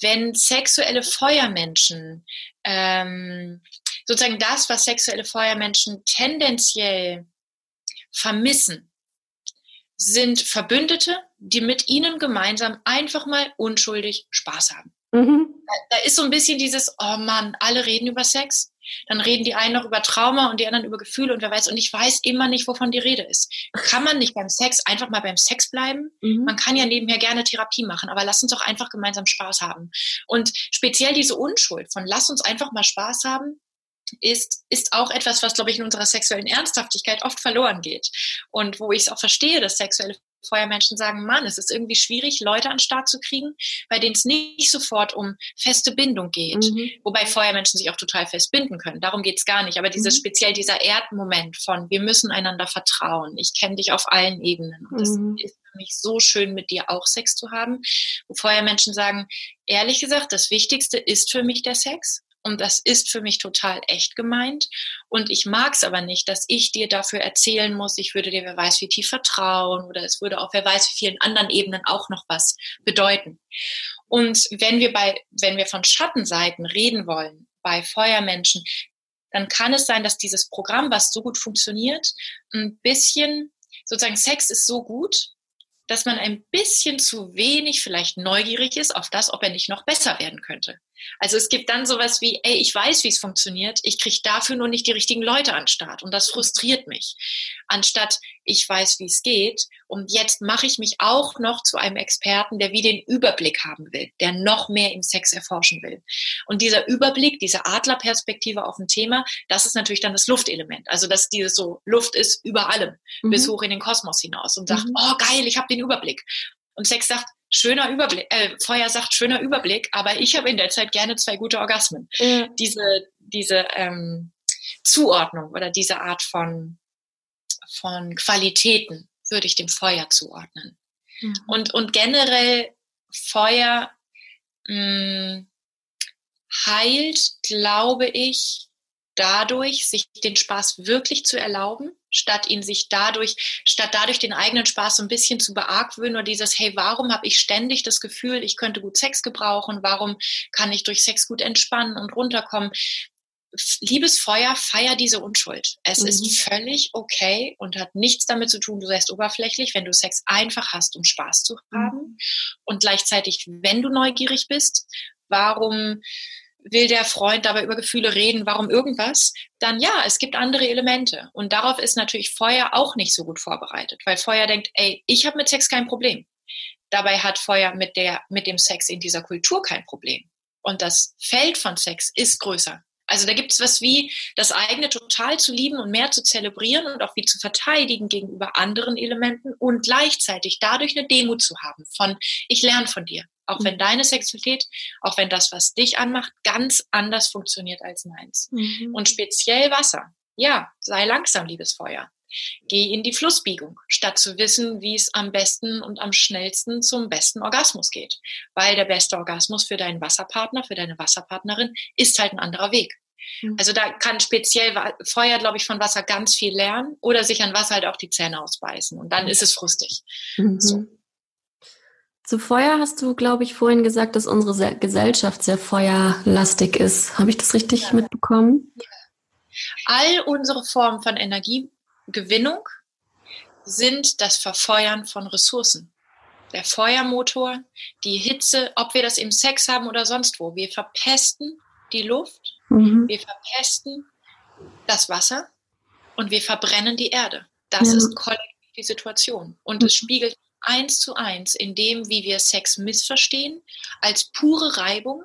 Wenn sexuelle Feuermenschen ähm, sozusagen das, was sexuelle Feuermenschen tendenziell vermissen, sind Verbündete, die mit ihnen gemeinsam einfach mal unschuldig Spaß haben. Mhm. Da ist so ein bisschen dieses, oh Mann, alle reden über Sex. Dann reden die einen noch über Trauma und die anderen über Gefühle und wer weiß. Und ich weiß immer nicht, wovon die Rede ist. Kann man nicht beim Sex einfach mal beim Sex bleiben? Mhm. Man kann ja nebenher gerne Therapie machen, aber lass uns doch einfach gemeinsam Spaß haben. Und speziell diese Unschuld von lass uns einfach mal Spaß haben, ist, ist auch etwas, was, glaube ich, in unserer sexuellen Ernsthaftigkeit oft verloren geht. Und wo ich es auch verstehe, dass sexuelle Feuermenschen sagen, Mann, es ist irgendwie schwierig, Leute an den Start zu kriegen, bei denen es nicht sofort um feste Bindung geht. Mhm. Wobei Feuermenschen sich auch total fest binden können. Darum geht es gar nicht. Aber dieses mhm. speziell dieser Erdmoment von, wir müssen einander vertrauen. Ich kenne dich auf allen Ebenen. Und es mhm. ist für mich so schön, mit dir auch Sex zu haben. Wo Feuermenschen sagen, ehrlich gesagt, das Wichtigste ist für mich der Sex. Und das ist für mich total echt gemeint. Und ich mag es aber nicht, dass ich dir dafür erzählen muss, ich würde dir wer weiß wie tief vertrauen oder es würde auf wer weiß wie vielen anderen Ebenen auch noch was bedeuten. Und wenn wir bei, wenn wir von Schattenseiten reden wollen, bei Feuermenschen, dann kann es sein, dass dieses Programm, was so gut funktioniert, ein bisschen, sozusagen Sex ist so gut, dass man ein bisschen zu wenig vielleicht neugierig ist auf das, ob er nicht noch besser werden könnte. Also es gibt dann sowas wie, ey, ich weiß, wie es funktioniert, ich kriege dafür nur nicht die richtigen Leute an Start und das frustriert mich. Anstatt ich weiß, wie es geht und jetzt mache ich mich auch noch zu einem Experten, der wie den Überblick haben will, der noch mehr im Sex erforschen will. Und dieser Überblick, diese Adlerperspektive auf ein Thema, das ist natürlich dann das Luftelement. Also dass dieses so Luft ist über allem mhm. bis hoch in den Kosmos hinaus und sagt, mhm. oh geil, ich habe den Überblick. Und Sex sagt, schöner Überblick, äh, Feuer sagt schöner Überblick, aber ich habe in der Zeit gerne zwei gute Orgasmen. Mhm. Diese, diese ähm, Zuordnung oder diese Art von, von Qualitäten würde ich dem Feuer zuordnen. Mhm. Und, und generell Feuer mh, mm, heilt, glaube ich, dadurch, sich den Spaß wirklich zu erlauben statt ihn sich dadurch, statt dadurch den eigenen Spaß so ein bisschen zu beargwöhnen oder dieses, hey, warum habe ich ständig das Gefühl, ich könnte gut Sex gebrauchen, warum kann ich durch Sex gut entspannen und runterkommen? Liebes Feuer, feier diese Unschuld. Es mhm. ist völlig okay und hat nichts damit zu tun, du seist oberflächlich, wenn du Sex einfach hast, um Spaß zu haben. Mhm. Und gleichzeitig, wenn du neugierig bist, warum will der Freund dabei über Gefühle reden, warum irgendwas, dann ja, es gibt andere Elemente. Und darauf ist natürlich Feuer auch nicht so gut vorbereitet, weil Feuer denkt, ey, ich habe mit Sex kein Problem. Dabei hat Feuer mit, der, mit dem Sex in dieser Kultur kein Problem. Und das Feld von Sex ist größer. Also da gibt es was wie das eigene total zu lieben und mehr zu zelebrieren und auch wie zu verteidigen gegenüber anderen Elementen und gleichzeitig dadurch eine Demut zu haben von ich lerne von dir. Auch wenn deine Sexualität, auch wenn das, was dich anmacht, ganz anders funktioniert als meins. Mhm. Und speziell Wasser. Ja, sei langsam, liebes Feuer. Geh in die Flussbiegung, statt zu wissen, wie es am besten und am schnellsten zum besten Orgasmus geht. Weil der beste Orgasmus für deinen Wasserpartner, für deine Wasserpartnerin ist halt ein anderer Weg. Mhm. Also da kann speziell Feuer, glaube ich, von Wasser ganz viel lernen oder sich an Wasser halt auch die Zähne ausbeißen und dann mhm. ist es frustig. Mhm. So. Zu Feuer hast du, glaube ich, vorhin gesagt, dass unsere Gesellschaft sehr feuerlastig ist. Habe ich das richtig ja. mitbekommen? All unsere Formen von Energiegewinnung sind das Verfeuern von Ressourcen. Der Feuermotor, die Hitze, ob wir das im Sex haben oder sonst wo. Wir verpesten die Luft, mhm. wir verpesten das Wasser und wir verbrennen die Erde. Das ja. ist kollektiv die Situation. Und es spiegelt eins zu eins in dem, wie wir Sex missverstehen, als pure Reibung.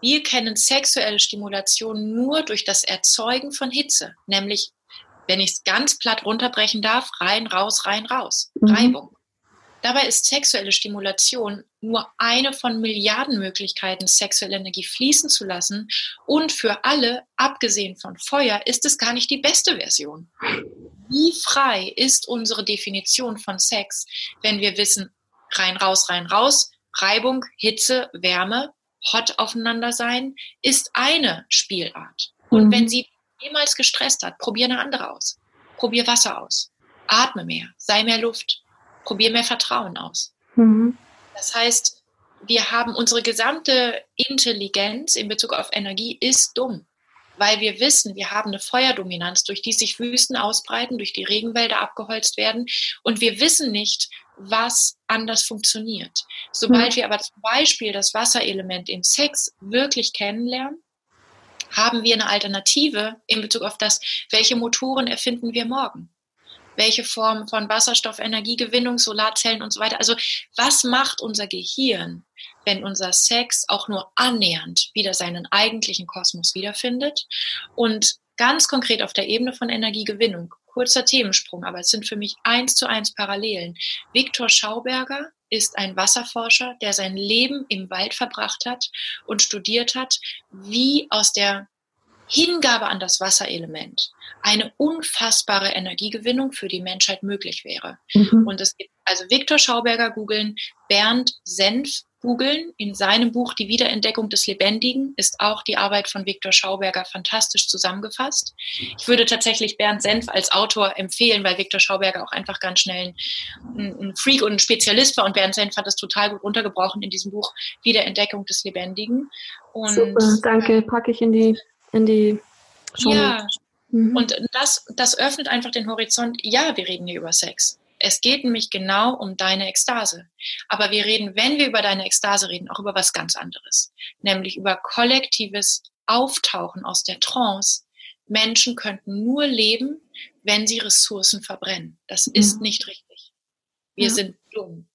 Wir kennen sexuelle Stimulation nur durch das Erzeugen von Hitze, nämlich, wenn ich es ganz platt runterbrechen darf, rein, raus, rein, raus. Mhm. Reibung. Dabei ist sexuelle Stimulation nur eine von Milliarden Möglichkeiten, sexuelle Energie fließen zu lassen. Und für alle, abgesehen von Feuer, ist es gar nicht die beste Version. Wie frei ist unsere Definition von Sex, wenn wir wissen, rein, raus, rein, raus, Reibung, Hitze, Wärme, hot aufeinander sein, ist eine Spielart. Und mhm. wenn sie jemals gestresst hat, probier eine andere aus. Probier Wasser aus. Atme mehr, sei mehr Luft probier mehr Vertrauen aus. Mhm. Das heißt, wir haben unsere gesamte Intelligenz in Bezug auf Energie ist dumm, weil wir wissen, wir haben eine Feuerdominanz, durch die sich Wüsten ausbreiten, durch die Regenwälder abgeholzt werden und wir wissen nicht, was anders funktioniert. Sobald mhm. wir aber zum Beispiel das Wasserelement im Sex wirklich kennenlernen, haben wir eine Alternative in Bezug auf das, welche Motoren erfinden wir morgen welche Form von Wasserstoff, Energiegewinnung, Solarzellen und so weiter. Also was macht unser Gehirn, wenn unser Sex auch nur annähernd wieder seinen eigentlichen Kosmos wiederfindet? Und ganz konkret auf der Ebene von Energiegewinnung, kurzer Themensprung, aber es sind für mich eins zu eins Parallelen. Viktor Schauberger ist ein Wasserforscher, der sein Leben im Wald verbracht hat und studiert hat, wie aus der Hingabe an das Wasserelement eine unfassbare Energiegewinnung für die Menschheit möglich wäre. Mhm. Und es gibt also Viktor Schauberger googeln, Bernd Senf googeln. In seinem Buch Die Wiederentdeckung des Lebendigen ist auch die Arbeit von Viktor Schauberger fantastisch zusammengefasst. Ich würde tatsächlich Bernd Senf als Autor empfehlen, weil Viktor Schauberger auch einfach ganz schnell ein, Freak und ein Spezialist war und Bernd Senf hat das total gut runtergebrochen in diesem Buch Wiederentdeckung des Lebendigen. Und, Super, danke, packe ich in die in die Show. Ja, mhm. und das, das öffnet einfach den Horizont. Ja, wir reden hier über Sex. Es geht nämlich genau um deine Ekstase. Aber wir reden, wenn wir über deine Ekstase reden, auch über was ganz anderes. Nämlich über kollektives Auftauchen aus der Trance. Menschen könnten nur leben, wenn sie Ressourcen verbrennen. Das mhm. ist nicht richtig. Wir ja. sind dumm,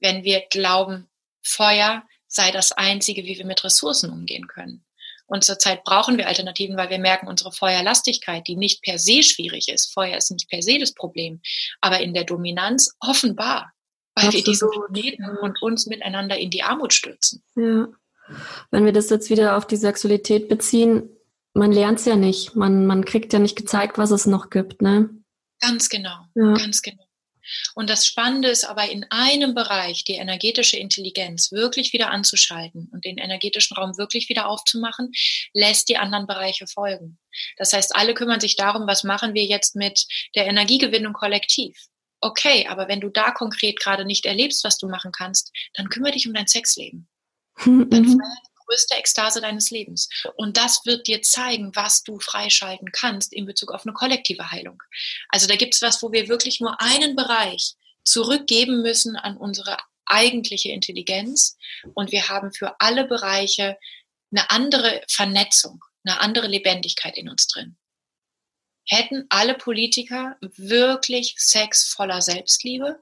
wenn wir glauben, Feuer sei das Einzige, wie wir mit Ressourcen umgehen können. Und zurzeit brauchen wir Alternativen, weil wir merken, unsere Feuerlastigkeit, die nicht per se schwierig ist, Feuer ist nicht per se das Problem, aber in der Dominanz offenbar, weil Absolut. wir diesen Planeten und uns miteinander in die Armut stürzen. Ja. Wenn wir das jetzt wieder auf die Sexualität beziehen, man lernt es ja nicht. Man, man kriegt ja nicht gezeigt, was es noch gibt, ne? Ganz genau, ja. ganz genau. Und das Spannende ist aber in einem Bereich, die energetische Intelligenz wirklich wieder anzuschalten und den energetischen Raum wirklich wieder aufzumachen, lässt die anderen Bereiche folgen. Das heißt, alle kümmern sich darum, was machen wir jetzt mit der Energiegewinnung kollektiv. Okay, aber wenn du da konkret gerade nicht erlebst, was du machen kannst, dann kümmere dich um dein Sexleben. [LAUGHS] Dann feier größte Ekstase deines Lebens. Und das wird dir zeigen, was du freischalten kannst in Bezug auf eine kollektive Heilung. Also da gibt es was, wo wir wirklich nur einen Bereich zurückgeben müssen an unsere eigentliche Intelligenz. Und wir haben für alle Bereiche eine andere Vernetzung, eine andere Lebendigkeit in uns drin. Hätten alle Politiker wirklich Sex voller Selbstliebe,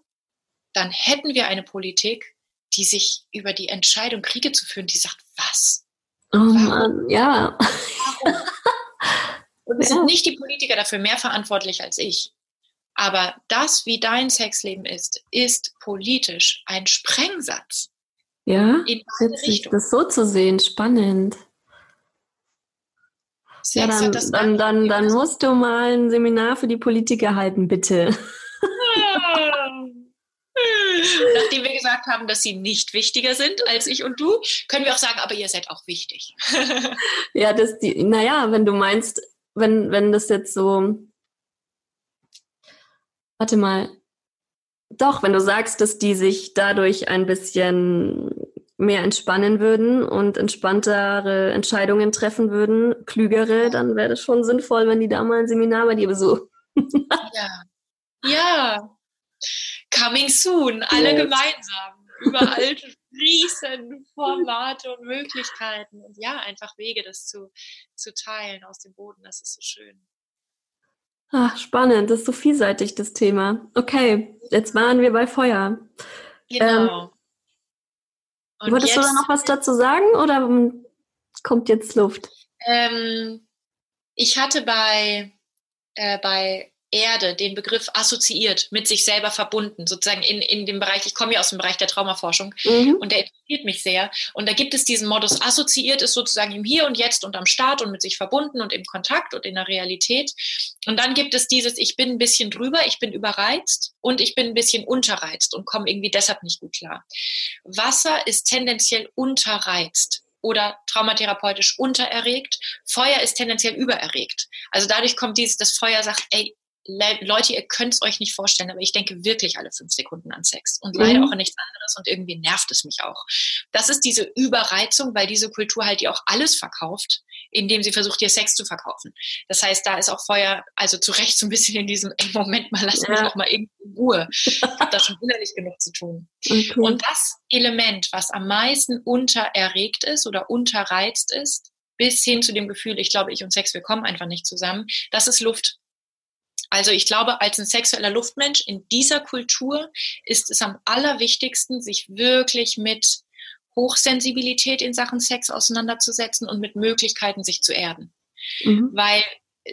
dann hätten wir eine Politik, die sich über die Entscheidung, Kriege zu führen, die sagt, was? Oh Mann, ja. Warum? [LAUGHS] Und es ja. sind nicht die Politiker dafür mehr verantwortlich als ich. Aber das, wie dein Sexleben ist, ist politisch ein Sprengsatz. Ja, witzig, das so zu sehen, spannend. ja, dann, dann, dann, dann musst du mal ein Seminar für die Politiker halten, bitte. Nachdem wir gesagt haben, dass sie nicht wichtiger sind als ich und du, können wir auch sagen, aber ihr seid auch wichtig. ja, das die, naja, wenn du meinst, wenn, wenn das jetzt so, warte mal, doch, wenn du sagst, dass die sich dadurch ein bisschen mehr entspannen würden und entspanntere Entscheidungen treffen würden, klügere, dann wäre das schon sinnvoll, wenn die da mal ein Seminar bei dir besuchen. ja. Ja. Coming soon, alle yes. gemeinsam. Überall riesen Formate und Möglichkeiten und ja, einfach Wege, das zu, zu teilen aus dem Boden. Das ist so schön. Ach, spannend, das ist so vielseitig, das Thema. Okay, jetzt waren wir bei Feuer. Genau. Ähm, wolltest jetzt, du da noch was dazu sagen oder kommt jetzt Luft? Ähm, ich hatte bei, äh, bei Erde, den Begriff assoziiert, mit sich selber verbunden, sozusagen in, in dem Bereich, ich komme ja aus dem Bereich der Traumaforschung mhm. und der interessiert mich sehr. Und da gibt es diesen Modus, assoziiert ist sozusagen im Hier und Jetzt und am Start und mit sich verbunden und im Kontakt und in der Realität. Und dann gibt es dieses, ich bin ein bisschen drüber, ich bin überreizt und ich bin ein bisschen unterreizt und komme irgendwie deshalb nicht gut klar. Wasser ist tendenziell unterreizt oder traumatherapeutisch untererregt. Feuer ist tendenziell übererregt. Also dadurch kommt dieses, das Feuer sagt, ey, Leute, ihr könnt es euch nicht vorstellen, aber ich denke wirklich alle fünf Sekunden an Sex und leider mhm. auch an nichts anderes und irgendwie nervt es mich auch. Das ist diese Überreizung, weil diese Kultur halt dir auch alles verkauft, indem sie versucht, dir Sex zu verkaufen. Das heißt, da ist auch Feuer, also zu Recht so ein bisschen in diesem, ey, Moment mal, lass ja. mich auch mal irgendwie in Ruhe. Ich habe da schon innerlich genug zu tun. Okay. Und das Element, was am meisten untererregt ist oder unterreizt ist, bis hin zu dem Gefühl, ich glaube, ich und Sex, wir kommen einfach nicht zusammen, das ist Luft. Also ich glaube, als ein sexueller Luftmensch in dieser Kultur ist es am allerwichtigsten, sich wirklich mit Hochsensibilität in Sachen Sex auseinanderzusetzen und mit Möglichkeiten, sich zu erden. Mhm. Weil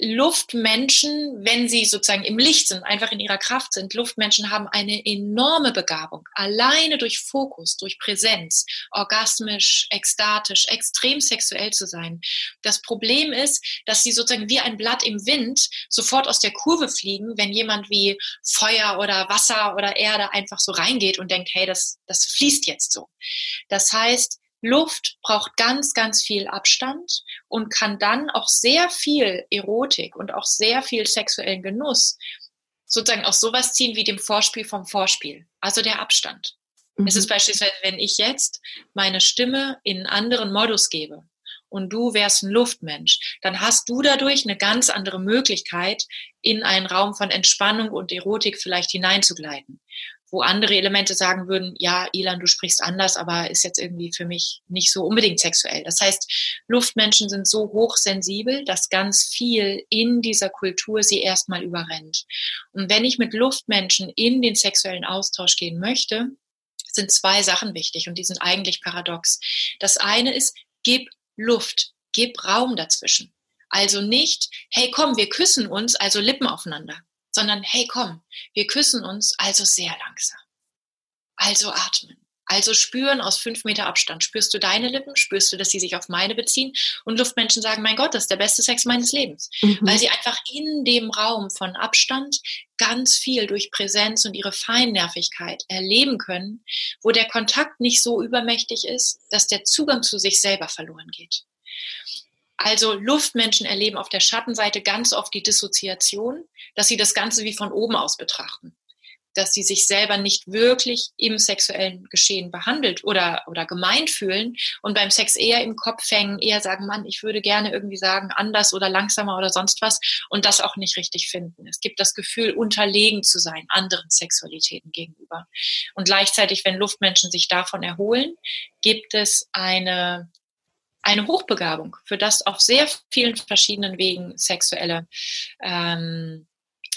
Luftmenschen, wenn sie sozusagen im Licht sind, einfach in ihrer Kraft sind, Luftmenschen haben eine enorme Begabung, alleine durch Fokus, durch Präsenz, orgasmisch, ekstatisch, extrem sexuell zu sein. Das Problem ist, dass sie sozusagen wie ein Blatt im Wind sofort aus der Kurve fliegen, wenn jemand wie Feuer oder Wasser oder Erde einfach so reingeht und denkt, hey, das, das fließt jetzt so. Das heißt, Luft braucht ganz, ganz viel Abstand und kann dann auch sehr viel Erotik und auch sehr viel sexuellen Genuss sozusagen aus sowas ziehen wie dem Vorspiel vom Vorspiel, also der Abstand. Mhm. Es ist beispielsweise, wenn ich jetzt meine Stimme in einen anderen Modus gebe und du wärst ein Luftmensch, dann hast du dadurch eine ganz andere Möglichkeit, in einen Raum von Entspannung und Erotik vielleicht hineinzugleiten wo andere Elemente sagen würden, ja, Ilan, du sprichst anders, aber ist jetzt irgendwie für mich nicht so unbedingt sexuell. Das heißt, Luftmenschen sind so hochsensibel, dass ganz viel in dieser Kultur sie erstmal überrennt. Und wenn ich mit Luftmenschen in den sexuellen Austausch gehen möchte, sind zwei Sachen wichtig und die sind eigentlich paradox. Das eine ist, gib Luft, gib Raum dazwischen. Also nicht, hey komm, wir küssen uns, also Lippen aufeinander sondern hey, komm, wir küssen uns also sehr langsam. Also atmen. Also spüren aus fünf Meter Abstand. Spürst du deine Lippen? Spürst du, dass sie sich auf meine beziehen? Und Luftmenschen sagen, mein Gott, das ist der beste Sex meines Lebens. Mhm. Weil sie einfach in dem Raum von Abstand ganz viel durch Präsenz und ihre Feinnervigkeit erleben können, wo der Kontakt nicht so übermächtig ist, dass der Zugang zu sich selber verloren geht. Also Luftmenschen erleben auf der Schattenseite ganz oft die Dissoziation, dass sie das Ganze wie von oben aus betrachten. Dass sie sich selber nicht wirklich im sexuellen Geschehen behandelt oder, oder gemeint fühlen und beim Sex eher im Kopf hängen, eher sagen, Mann, ich würde gerne irgendwie sagen, anders oder langsamer oder sonst was und das auch nicht richtig finden. Es gibt das Gefühl, unterlegen zu sein anderen Sexualitäten gegenüber. Und gleichzeitig, wenn Luftmenschen sich davon erholen, gibt es eine eine Hochbegabung, für das auf sehr vielen verschiedenen Wegen sexuelle ähm,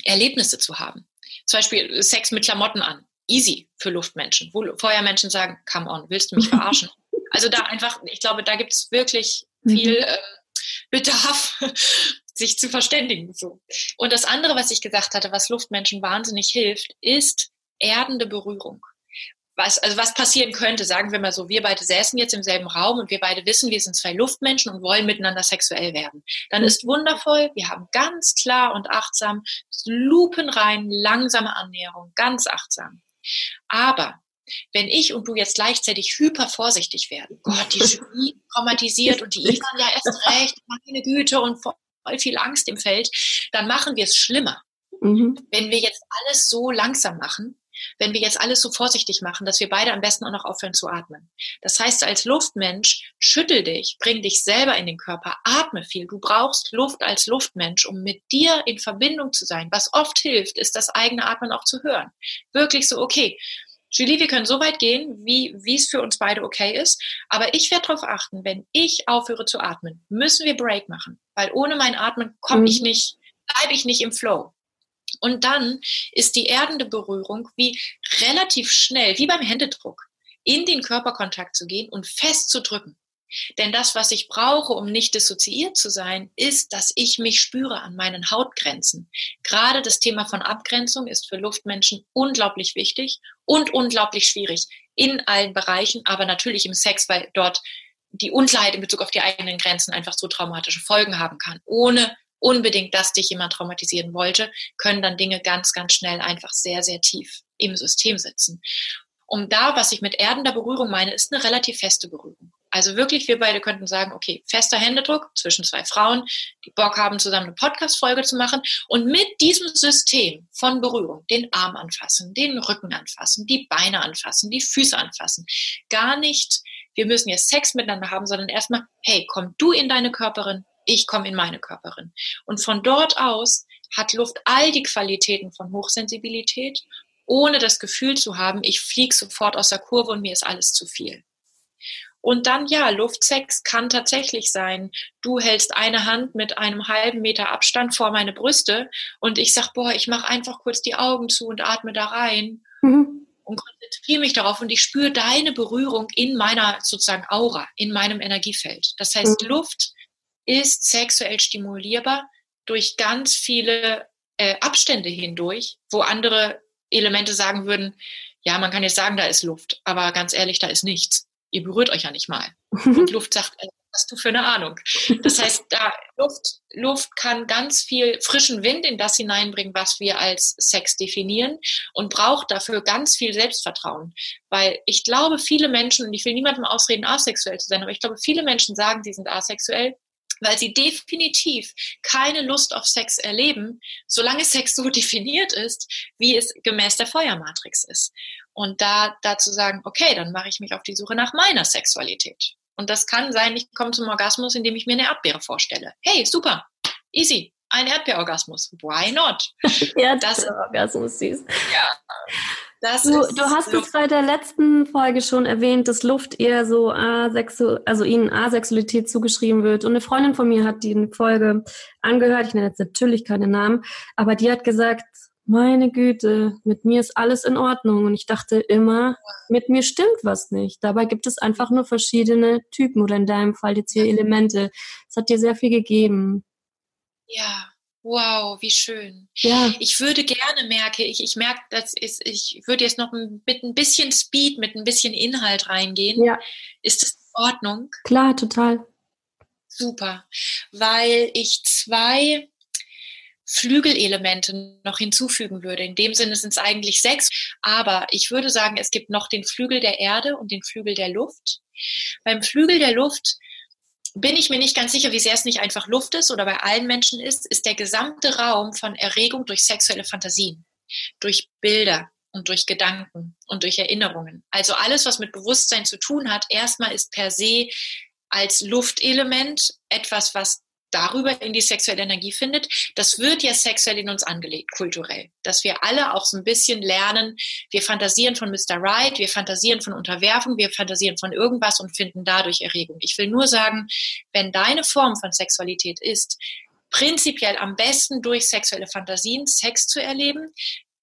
Erlebnisse zu haben. Zum Beispiel Sex mit Klamotten an. Easy für Luftmenschen. Wo Feuermenschen sagen, come on, willst du mich verarschen? [LAUGHS] Also da einfach, ich glaube, da gibt es wirklich viel äh, Bedarf, [LAUGHS] sich zu verständigen. So. Und das andere, was ich gesagt hatte, was Luftmenschen wahnsinnig hilft, ist erdende Berührung was, also was passieren könnte, sagen wir mal so, wir beide säßen jetzt im selben Raum und wir beide wissen, wir sind zwei Luftmenschen und wollen miteinander sexuell werden. Dann ist wundervoll, wir haben ganz klar und achtsam, lupenrein, langsame Annäherung, ganz achtsam. Aber wenn ich und du jetzt gleichzeitig hyper vorsichtig werden, Gott, die Jury traumatisiert und die Ivan ja erst recht, meine Güte und voll viel Angst im Feld, dann machen wir es schlimmer. Mhm. Wenn wir jetzt alles so langsam machen, wenn wir jetzt alles so vorsichtig machen, dass wir beide am besten auch noch aufhören zu atmen. Das heißt, als Luftmensch, schüttel dich, bring dich selber in den Körper, atme viel. Du brauchst Luft als Luftmensch, um mit dir in Verbindung zu sein. Was oft hilft, ist das eigene Atmen auch zu hören. Wirklich so, okay, Julie, wir können so weit gehen, wie, wie es für uns beide okay ist. Aber ich werde darauf achten, wenn ich aufhöre zu atmen, müssen wir Break machen. Weil ohne mein Atmen komme mhm. ich nicht, bleibe ich nicht im Flow. Und dann ist die erdende Berührung wie relativ schnell, wie beim Händedruck, in den Körperkontakt zu gehen und fest zu drücken. Denn das, was ich brauche, um nicht dissoziiert zu sein, ist, dass ich mich spüre an meinen Hautgrenzen. Gerade das Thema von Abgrenzung ist für Luftmenschen unglaublich wichtig und unglaublich schwierig in allen Bereichen, aber natürlich im Sex, weil dort die Unklarheit in Bezug auf die eigenen Grenzen einfach so traumatische Folgen haben kann. Ohne unbedingt, dass dich jemand traumatisieren wollte, können dann Dinge ganz, ganz schnell einfach sehr, sehr tief im System sitzen. Um da, was ich mit erdender Berührung meine, ist eine relativ feste Berührung. Also wirklich, wir beide könnten sagen, okay, fester Händedruck zwischen zwei Frauen, die Bock haben, zusammen eine Podcast-Folge zu machen und mit diesem System von Berührung den Arm anfassen, den Rücken anfassen, die Beine anfassen, die Füße anfassen. Gar nicht, wir müssen jetzt Sex miteinander haben, sondern erstmal, hey, komm du in deine Körperin, ich komme in meine Körperin. Und von dort aus hat Luft all die Qualitäten von Hochsensibilität, ohne das Gefühl zu haben, ich fliege sofort aus der Kurve und mir ist alles zu viel. Und dann ja, Luftsex kann tatsächlich sein. Du hältst eine Hand mit einem halben Meter Abstand vor meine Brüste und ich sag, boah, ich mache einfach kurz die Augen zu und atme da rein mhm. und konzentriere mich darauf und ich spüre deine Berührung in meiner sozusagen Aura, in meinem Energiefeld. Das heißt, mhm. Luft ist sexuell stimulierbar durch ganz viele äh, Abstände hindurch, wo andere Elemente sagen würden, ja, man kann jetzt sagen, da ist Luft, aber ganz ehrlich, da ist nichts. Ihr berührt euch ja nicht mal. [LAUGHS] Und Luft sagt, was hast du für eine Ahnung? Das heißt, da Luft, Luft kann ganz viel frischen Wind in das hineinbringen, was wir als Sex definieren und braucht dafür ganz viel Selbstvertrauen. Weil ich glaube, viele Menschen, und ich will niemandem ausreden, asexuell zu sein, aber ich glaube, viele Menschen sagen, sie sind asexuell, weil sie definitiv keine Lust auf Sex erleben, solange Sex so [LAUGHS] definiert ist, wie es gemäß der Feuermatrix ist. Und da dazu sagen, okay, dann mache ich mich auf die Suche nach meiner Sexualität. Und das kann sein, ich komme zum Orgasmus, indem ich mir eine Erdbeere vorstelle. Hey, super, easy, ein Erdbeerorgasmus. Why not? [LAUGHS] Erdbeerorgasmus, süß. Ja. Das du, du hast es bei der letzten Folge schon erwähnt, dass Luft eher so asexu also ihnen Asexualität zugeschrieben wird. Und eine Freundin von mir hat die Folge angehört. Ich nenne jetzt natürlich keine Namen, aber die hat gesagt, meine Güte, mit mir ist alles in Ordnung. Und ich dachte immer, mit mir stimmt was nicht. Dabei gibt es einfach nur verschiedene Typen oder in deinem Fall jetzt hier Elemente. Es hat dir sehr viel gegeben. Ja, Wow, wie schön. Ja. Ich würde gerne merke, ich, ich merke, dass ist, ich würde jetzt noch mit ein bisschen Speed, mit ein bisschen Inhalt reingehen. Ja. Ist das in Ordnung? Klar, total. Super. Weil ich zwei Flügelelemente noch hinzufügen würde. In dem Sinne sind es eigentlich sechs, aber ich würde sagen, es gibt noch den Flügel der Erde und den Flügel der Luft. Beim Flügel der Luft bin ich mir nicht ganz sicher, wie sehr es nicht einfach Luft ist oder bei allen Menschen ist, ist der gesamte Raum von Erregung durch sexuelle Fantasien, durch Bilder und durch Gedanken und durch Erinnerungen. Also alles, was mit Bewusstsein zu tun hat, erstmal ist per se als Luftelement etwas, was darüber in die sexuelle Energie findet, das wird ja sexuell in uns angelegt, kulturell. Dass wir alle auch so ein bisschen lernen, wir fantasieren von Mr. Right, wir fantasieren von Unterwerfung, wir fantasieren von irgendwas und finden dadurch Erregung. Ich will nur sagen, wenn deine Form von Sexualität ist, prinzipiell am besten durch sexuelle Fantasien Sex zu erleben,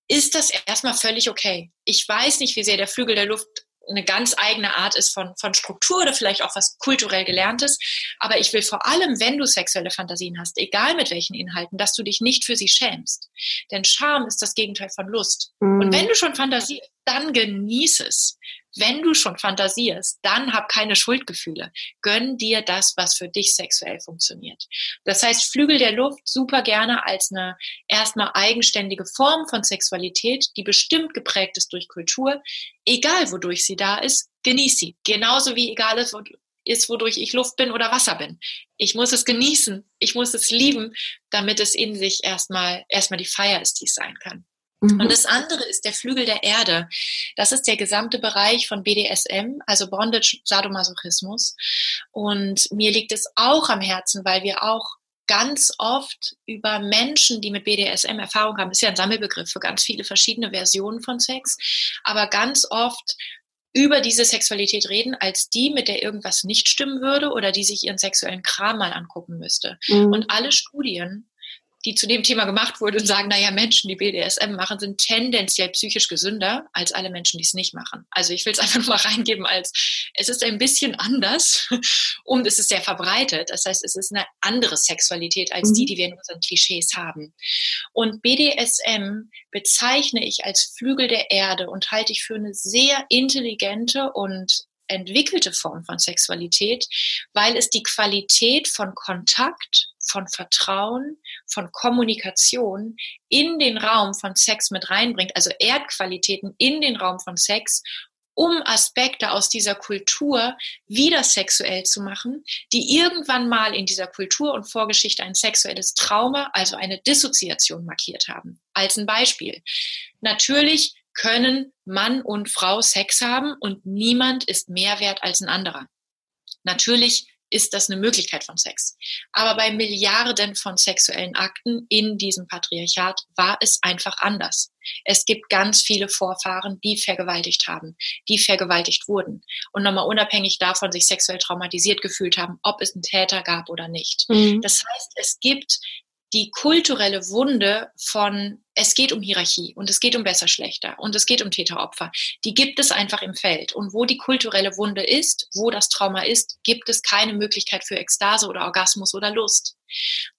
ist das erstmal völlig okay. Ich weiß nicht, wie sehr der Flügel der Luft eine ganz eigene Art ist von, von Struktur oder vielleicht auch was kulturell gelerntes. Aber ich will vor allem, wenn du sexuelle Fantasien hast, egal mit welchen Inhalten, dass du dich nicht für sie schämst. Denn Scham ist das Gegenteil von Lust. Mhm. Und wenn du schon fantasierst, dann genieß es. Wenn du schon fantasierst, dann hab keine Schuldgefühle. Gönn dir das, was für dich sexuell funktioniert. Das heißt, Flügel der Luft super gerne als eine erstmal eigenständige Form von Sexualität, die bestimmt geprägt ist durch Kultur. Egal, wodurch sie da ist, genieß sie. Genauso wie egal ist, ist, wodurch ich Luft bin oder Wasser bin. Ich muss es genießen. Ich muss es lieben, damit es in sich erstmal, erstmal die Feier ist, die es sein kann. Mhm. Und das andere ist der Flügel der Erde. Das ist der gesamte Bereich von BDSM, also Bondage, Sadomasochismus. Und mir liegt es auch am Herzen, weil wir auch ganz oft über Menschen, die mit BDSM Erfahrung haben, ist ja ein Sammelbegriff für ganz viele verschiedene Versionen von Sex, aber ganz oft über diese Sexualität reden, als die, mit der irgendwas nicht stimmen würde oder die sich ihren sexuellen Kram mal angucken müsste. Mhm. Und alle Studien die zu dem Thema gemacht wurde und sagen, naja, Menschen, die BDSM machen, sind tendenziell psychisch gesünder als alle Menschen, die es nicht machen. Also ich will es [LAUGHS] einfach nur mal reingeben als, es ist ein bisschen anders [LAUGHS] und es ist sehr verbreitet. Das heißt, es ist eine andere Sexualität als die, mhm. die wir in unseren Klischees haben. Und BDSM bezeichne ich als Flügel der Erde und halte ich für eine sehr intelligente und entwickelte Form von Sexualität, weil es die Qualität von Kontakt, von Vertrauen, von Kommunikation in den Raum von Sex mit reinbringt, also Erdqualitäten in den Raum von Sex, um Aspekte aus dieser Kultur wieder sexuell zu machen, die irgendwann mal in dieser Kultur und Vorgeschichte ein sexuelles Trauma, also eine Dissoziation markiert haben. Als ein Beispiel. Natürlich können Mann und Frau Sex haben und niemand ist mehr wert als ein anderer. Natürlich ist das eine Möglichkeit von Sex. Aber bei Milliarden von sexuellen Akten in diesem Patriarchat war es einfach anders. Es gibt ganz viele Vorfahren, die vergewaltigt haben, die vergewaltigt wurden und nochmal unabhängig davon sich sexuell traumatisiert gefühlt haben, ob es einen Täter gab oder nicht. Mhm. Das heißt, es gibt die kulturelle Wunde von, es geht um Hierarchie und es geht um besser, schlechter und es geht um Täteropfer, die gibt es einfach im Feld. Und wo die kulturelle Wunde ist, wo das Trauma ist, gibt es keine Möglichkeit für Ekstase oder Orgasmus oder Lust.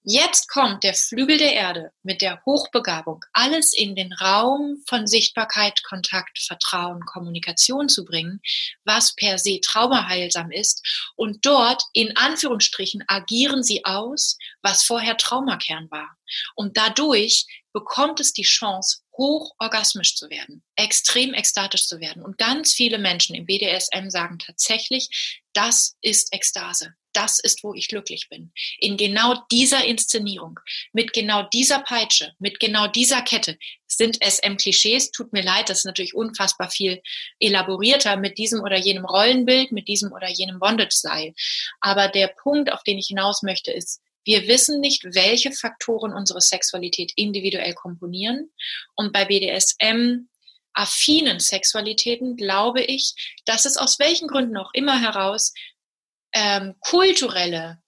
Jetzt kommt der Flügel der Erde mit der Hochbegabung, alles in den Raum von Sichtbarkeit, Kontakt, Vertrauen, Kommunikation zu bringen, was per se traumaheilsam ist. Und dort, in Anführungsstrichen, agieren sie aus, was vorher Traumakern war. Und dadurch bekommt es die Chance, hoch orgasmisch zu werden, extrem ekstatisch zu werden. Und ganz viele Menschen im BDSM sagen tatsächlich, das ist Ekstase das ist, wo ich glücklich bin. In genau dieser Inszenierung, mit genau dieser Peitsche, mit genau dieser Kette sind SM-Klischees. Tut mir leid, das ist natürlich unfassbar viel elaborierter mit diesem oder jenem Rollenbild, mit diesem oder jenem Bondage-Seil. Aber der Punkt, auf den ich hinaus möchte, ist, wir wissen nicht, welche Faktoren unsere Sexualität individuell komponieren. Und bei BDSM affinen Sexualitäten glaube ich, dass es aus welchen Gründen auch immer heraus ähm, kulturelle,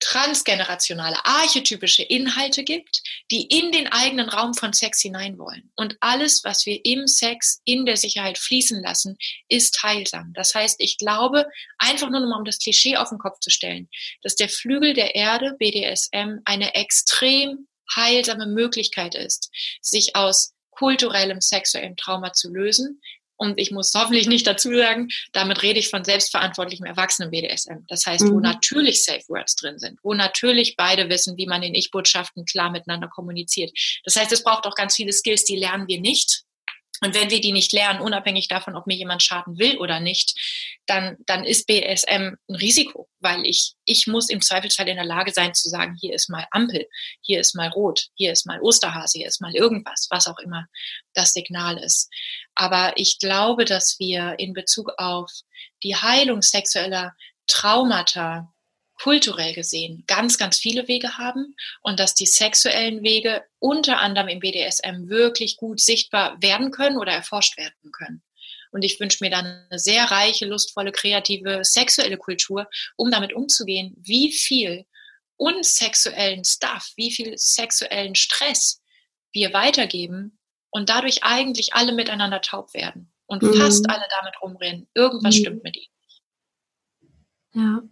transgenerationale, archetypische Inhalte gibt, die in den eigenen Raum von Sex hinein wollen. Und alles, was wir im Sex in der Sicherheit fließen lassen, ist heilsam. Das heißt, ich glaube, einfach nur nochmal um das Klischee auf den Kopf zu stellen, dass der Flügel der Erde, BDSM, eine extrem heilsame Möglichkeit ist, sich aus kulturellem sexuellem Trauma zu lösen, und ich muss hoffentlich nicht dazu sagen, damit rede ich von selbstverantwortlichem Erwachsenen BDSM. Das heißt, mhm. wo natürlich Safe Words drin sind, wo natürlich beide wissen, wie man in Ich-Botschaften klar miteinander kommuniziert. Das heißt, es braucht auch ganz viele Skills, die lernen wir nicht. Und wenn wir die nicht lernen, unabhängig davon, ob mir jemand schaden will oder nicht, dann, dann ist BSM ein Risiko, weil ich, ich muss im Zweifelsfall in der Lage sein zu sagen, hier ist mal Ampel, hier ist mal Rot, hier ist mal Osterhase, hier ist mal irgendwas, was auch immer das Signal ist. Aber ich glaube, dass wir in Bezug auf die Heilung sexueller Traumata kulturell gesehen ganz, ganz viele Wege haben und dass die sexuellen Wege unter anderem im BDSM wirklich gut sichtbar werden können oder erforscht werden können. Und ich wünsche mir dann eine sehr reiche, lustvolle, kreative, sexuelle Kultur, um damit umzugehen, wie viel unsexuellen Stuff, wie viel sexuellen Stress wir weitergeben und dadurch eigentlich alle miteinander taub werden. und mhm. fast alle damit rumrennen. Irgendwas mhm. stimmt mit ihnen. Ja.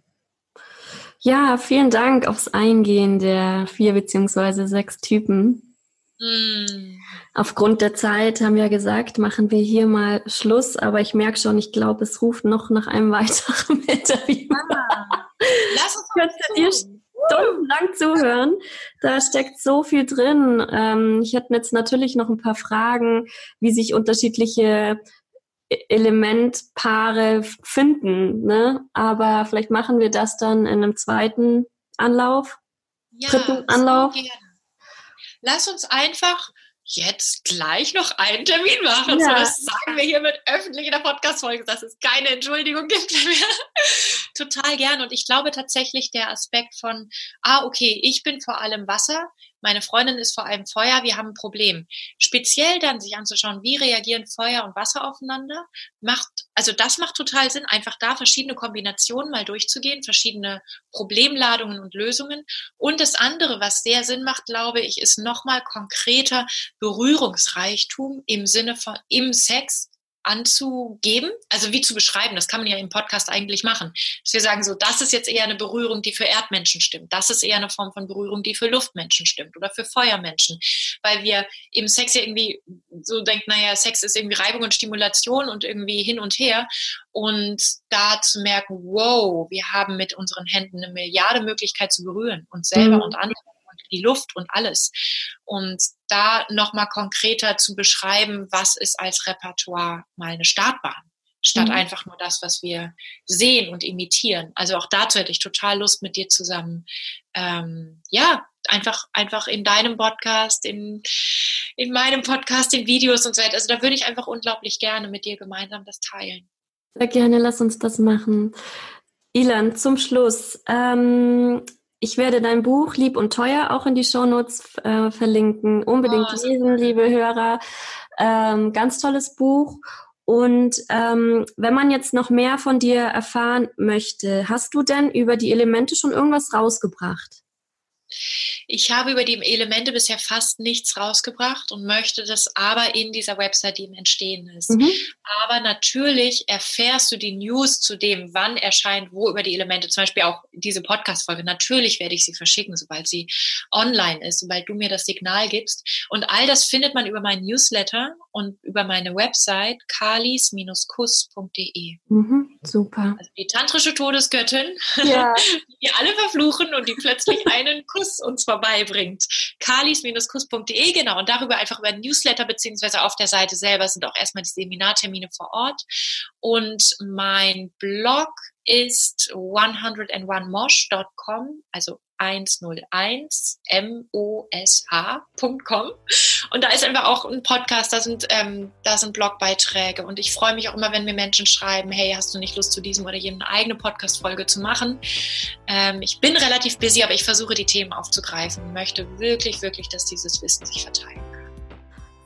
Ja, vielen Dank aufs Eingehen der vier beziehungsweise sechs Typen. Mm. Aufgrund der Zeit haben wir gesagt, machen wir hier mal Schluss, aber ich merke schon, ich glaube, es ruft noch nach einem [LAUGHS] weiteren Interview. Ah, lass uns dir stundenlang zuhören. Da steckt so viel drin. Ähm, ich hätte jetzt natürlich noch ein paar Fragen, wie sich unterschiedliche Elementpaare finden. Ne? Aber vielleicht machen wir das dann in einem zweiten Anlauf, ja, dritten Anlauf. Lass uns einfach jetzt gleich noch einen Termin machen. Ja. So, das sagen wir hier mit öffentlich in der Podcast-Folge, dass es keine Entschuldigung gibt mehr. [LAUGHS] Total gern. Und ich glaube tatsächlich der Aspekt von, ah, okay, ich bin vor allem Wasser, meine Freundin ist vor allem Feuer, wir haben ein Problem. Speziell dann sich anzuschauen, wie reagieren Feuer und Wasser aufeinander, macht, also das macht total Sinn, einfach da verschiedene Kombinationen mal durchzugehen, verschiedene Problemladungen und Lösungen. Und das andere, was sehr Sinn macht, glaube ich, ist nochmal konkreter Berührungsreichtum im Sinne von im Sex anzugeben, also wie zu beschreiben, das kann man ja im Podcast eigentlich machen. Dass wir sagen so, das ist jetzt eher eine Berührung, die für Erdmenschen stimmt. Das ist eher eine Form von Berührung, die für Luftmenschen stimmt oder für Feuermenschen. Weil wir im Sex ja irgendwie so denken, naja, Sex ist irgendwie Reibung und Stimulation und irgendwie hin und her. Und da zu merken, wow, wir haben mit unseren Händen eine Milliarde Möglichkeit zu berühren, uns selber mhm. und andere die Luft und alles. Und da nochmal konkreter zu beschreiben, was ist als Repertoire mal eine Startbahn, statt mhm. einfach nur das, was wir sehen und imitieren. Also auch dazu hätte ich total Lust mit dir zusammen, ähm, ja, einfach, einfach in deinem Podcast, in, in meinem Podcast, in Videos und so weiter. Also da würde ich einfach unglaublich gerne mit dir gemeinsam das teilen. Sehr gerne, lass uns das machen. Ilan, zum Schluss. Ähm, ich werde dein Buch Lieb und Teuer auch in die Shownotes äh, verlinken. Unbedingt oh, lesen, liebe Hörer. Ähm, ganz tolles Buch. Und ähm, wenn man jetzt noch mehr von dir erfahren möchte, hast du denn über die Elemente schon irgendwas rausgebracht? Ich habe über die Elemente bisher fast nichts rausgebracht und möchte das aber in dieser Website, die im Entstehen ist. Mhm. Aber natürlich erfährst du die News zu dem, wann erscheint, wo über die Elemente, zum Beispiel auch diese Podcast-Folge. Natürlich werde ich sie verschicken, sobald sie online ist, sobald du mir das Signal gibst. Und all das findet man über meinen Newsletter und über meine Website kalis-kuss.de. Mhm, super. Also die tantrische Todesgöttin, ja. [LAUGHS] die alle verfluchen und die plötzlich [LAUGHS] einen Kuss uns vorbeibringt. kalis-kuss.de, genau. Und darüber einfach über Newsletter beziehungsweise auf der Seite selber sind auch erstmal die Seminartermine vor Ort. Und mein Blog ist 101mosh.com, also 101mosh.com. Und da ist einfach auch ein Podcast, da sind, ähm, da sind Blogbeiträge. Und ich freue mich auch immer, wenn mir Menschen schreiben, hey, hast du nicht Lust zu diesem oder jenem eine eigene Podcast-Folge zu machen? Ähm, ich bin relativ busy, aber ich versuche die Themen aufzugreifen und möchte wirklich, wirklich, dass dieses Wissen sich verteilen kann.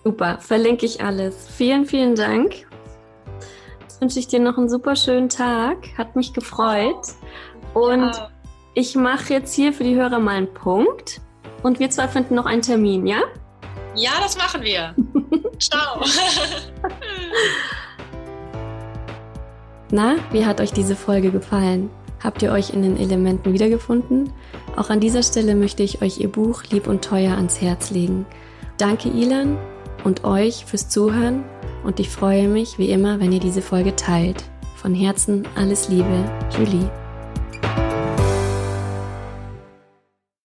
Super, verlinke ich alles. Vielen, vielen Dank. Jetzt wünsche ich dir noch einen super schönen Tag. Hat mich gefreut. Und ja. Ich mache jetzt hier für die Hörer mal einen Punkt. Und wir zwei finden noch einen Termin, ja? Ja, das machen wir. [LAUGHS] Ciao. [LAUGHS] Na, wie hat euch diese Folge gefallen? Habt ihr euch in den Elementen wiedergefunden? Auch an dieser Stelle möchte ich euch ihr Buch Lieb und Teuer ans Herz legen. Danke Ilan und euch fürs Zuhören und ich freue mich wie immer, wenn ihr diese Folge teilt. Von Herzen alles Liebe, Julie.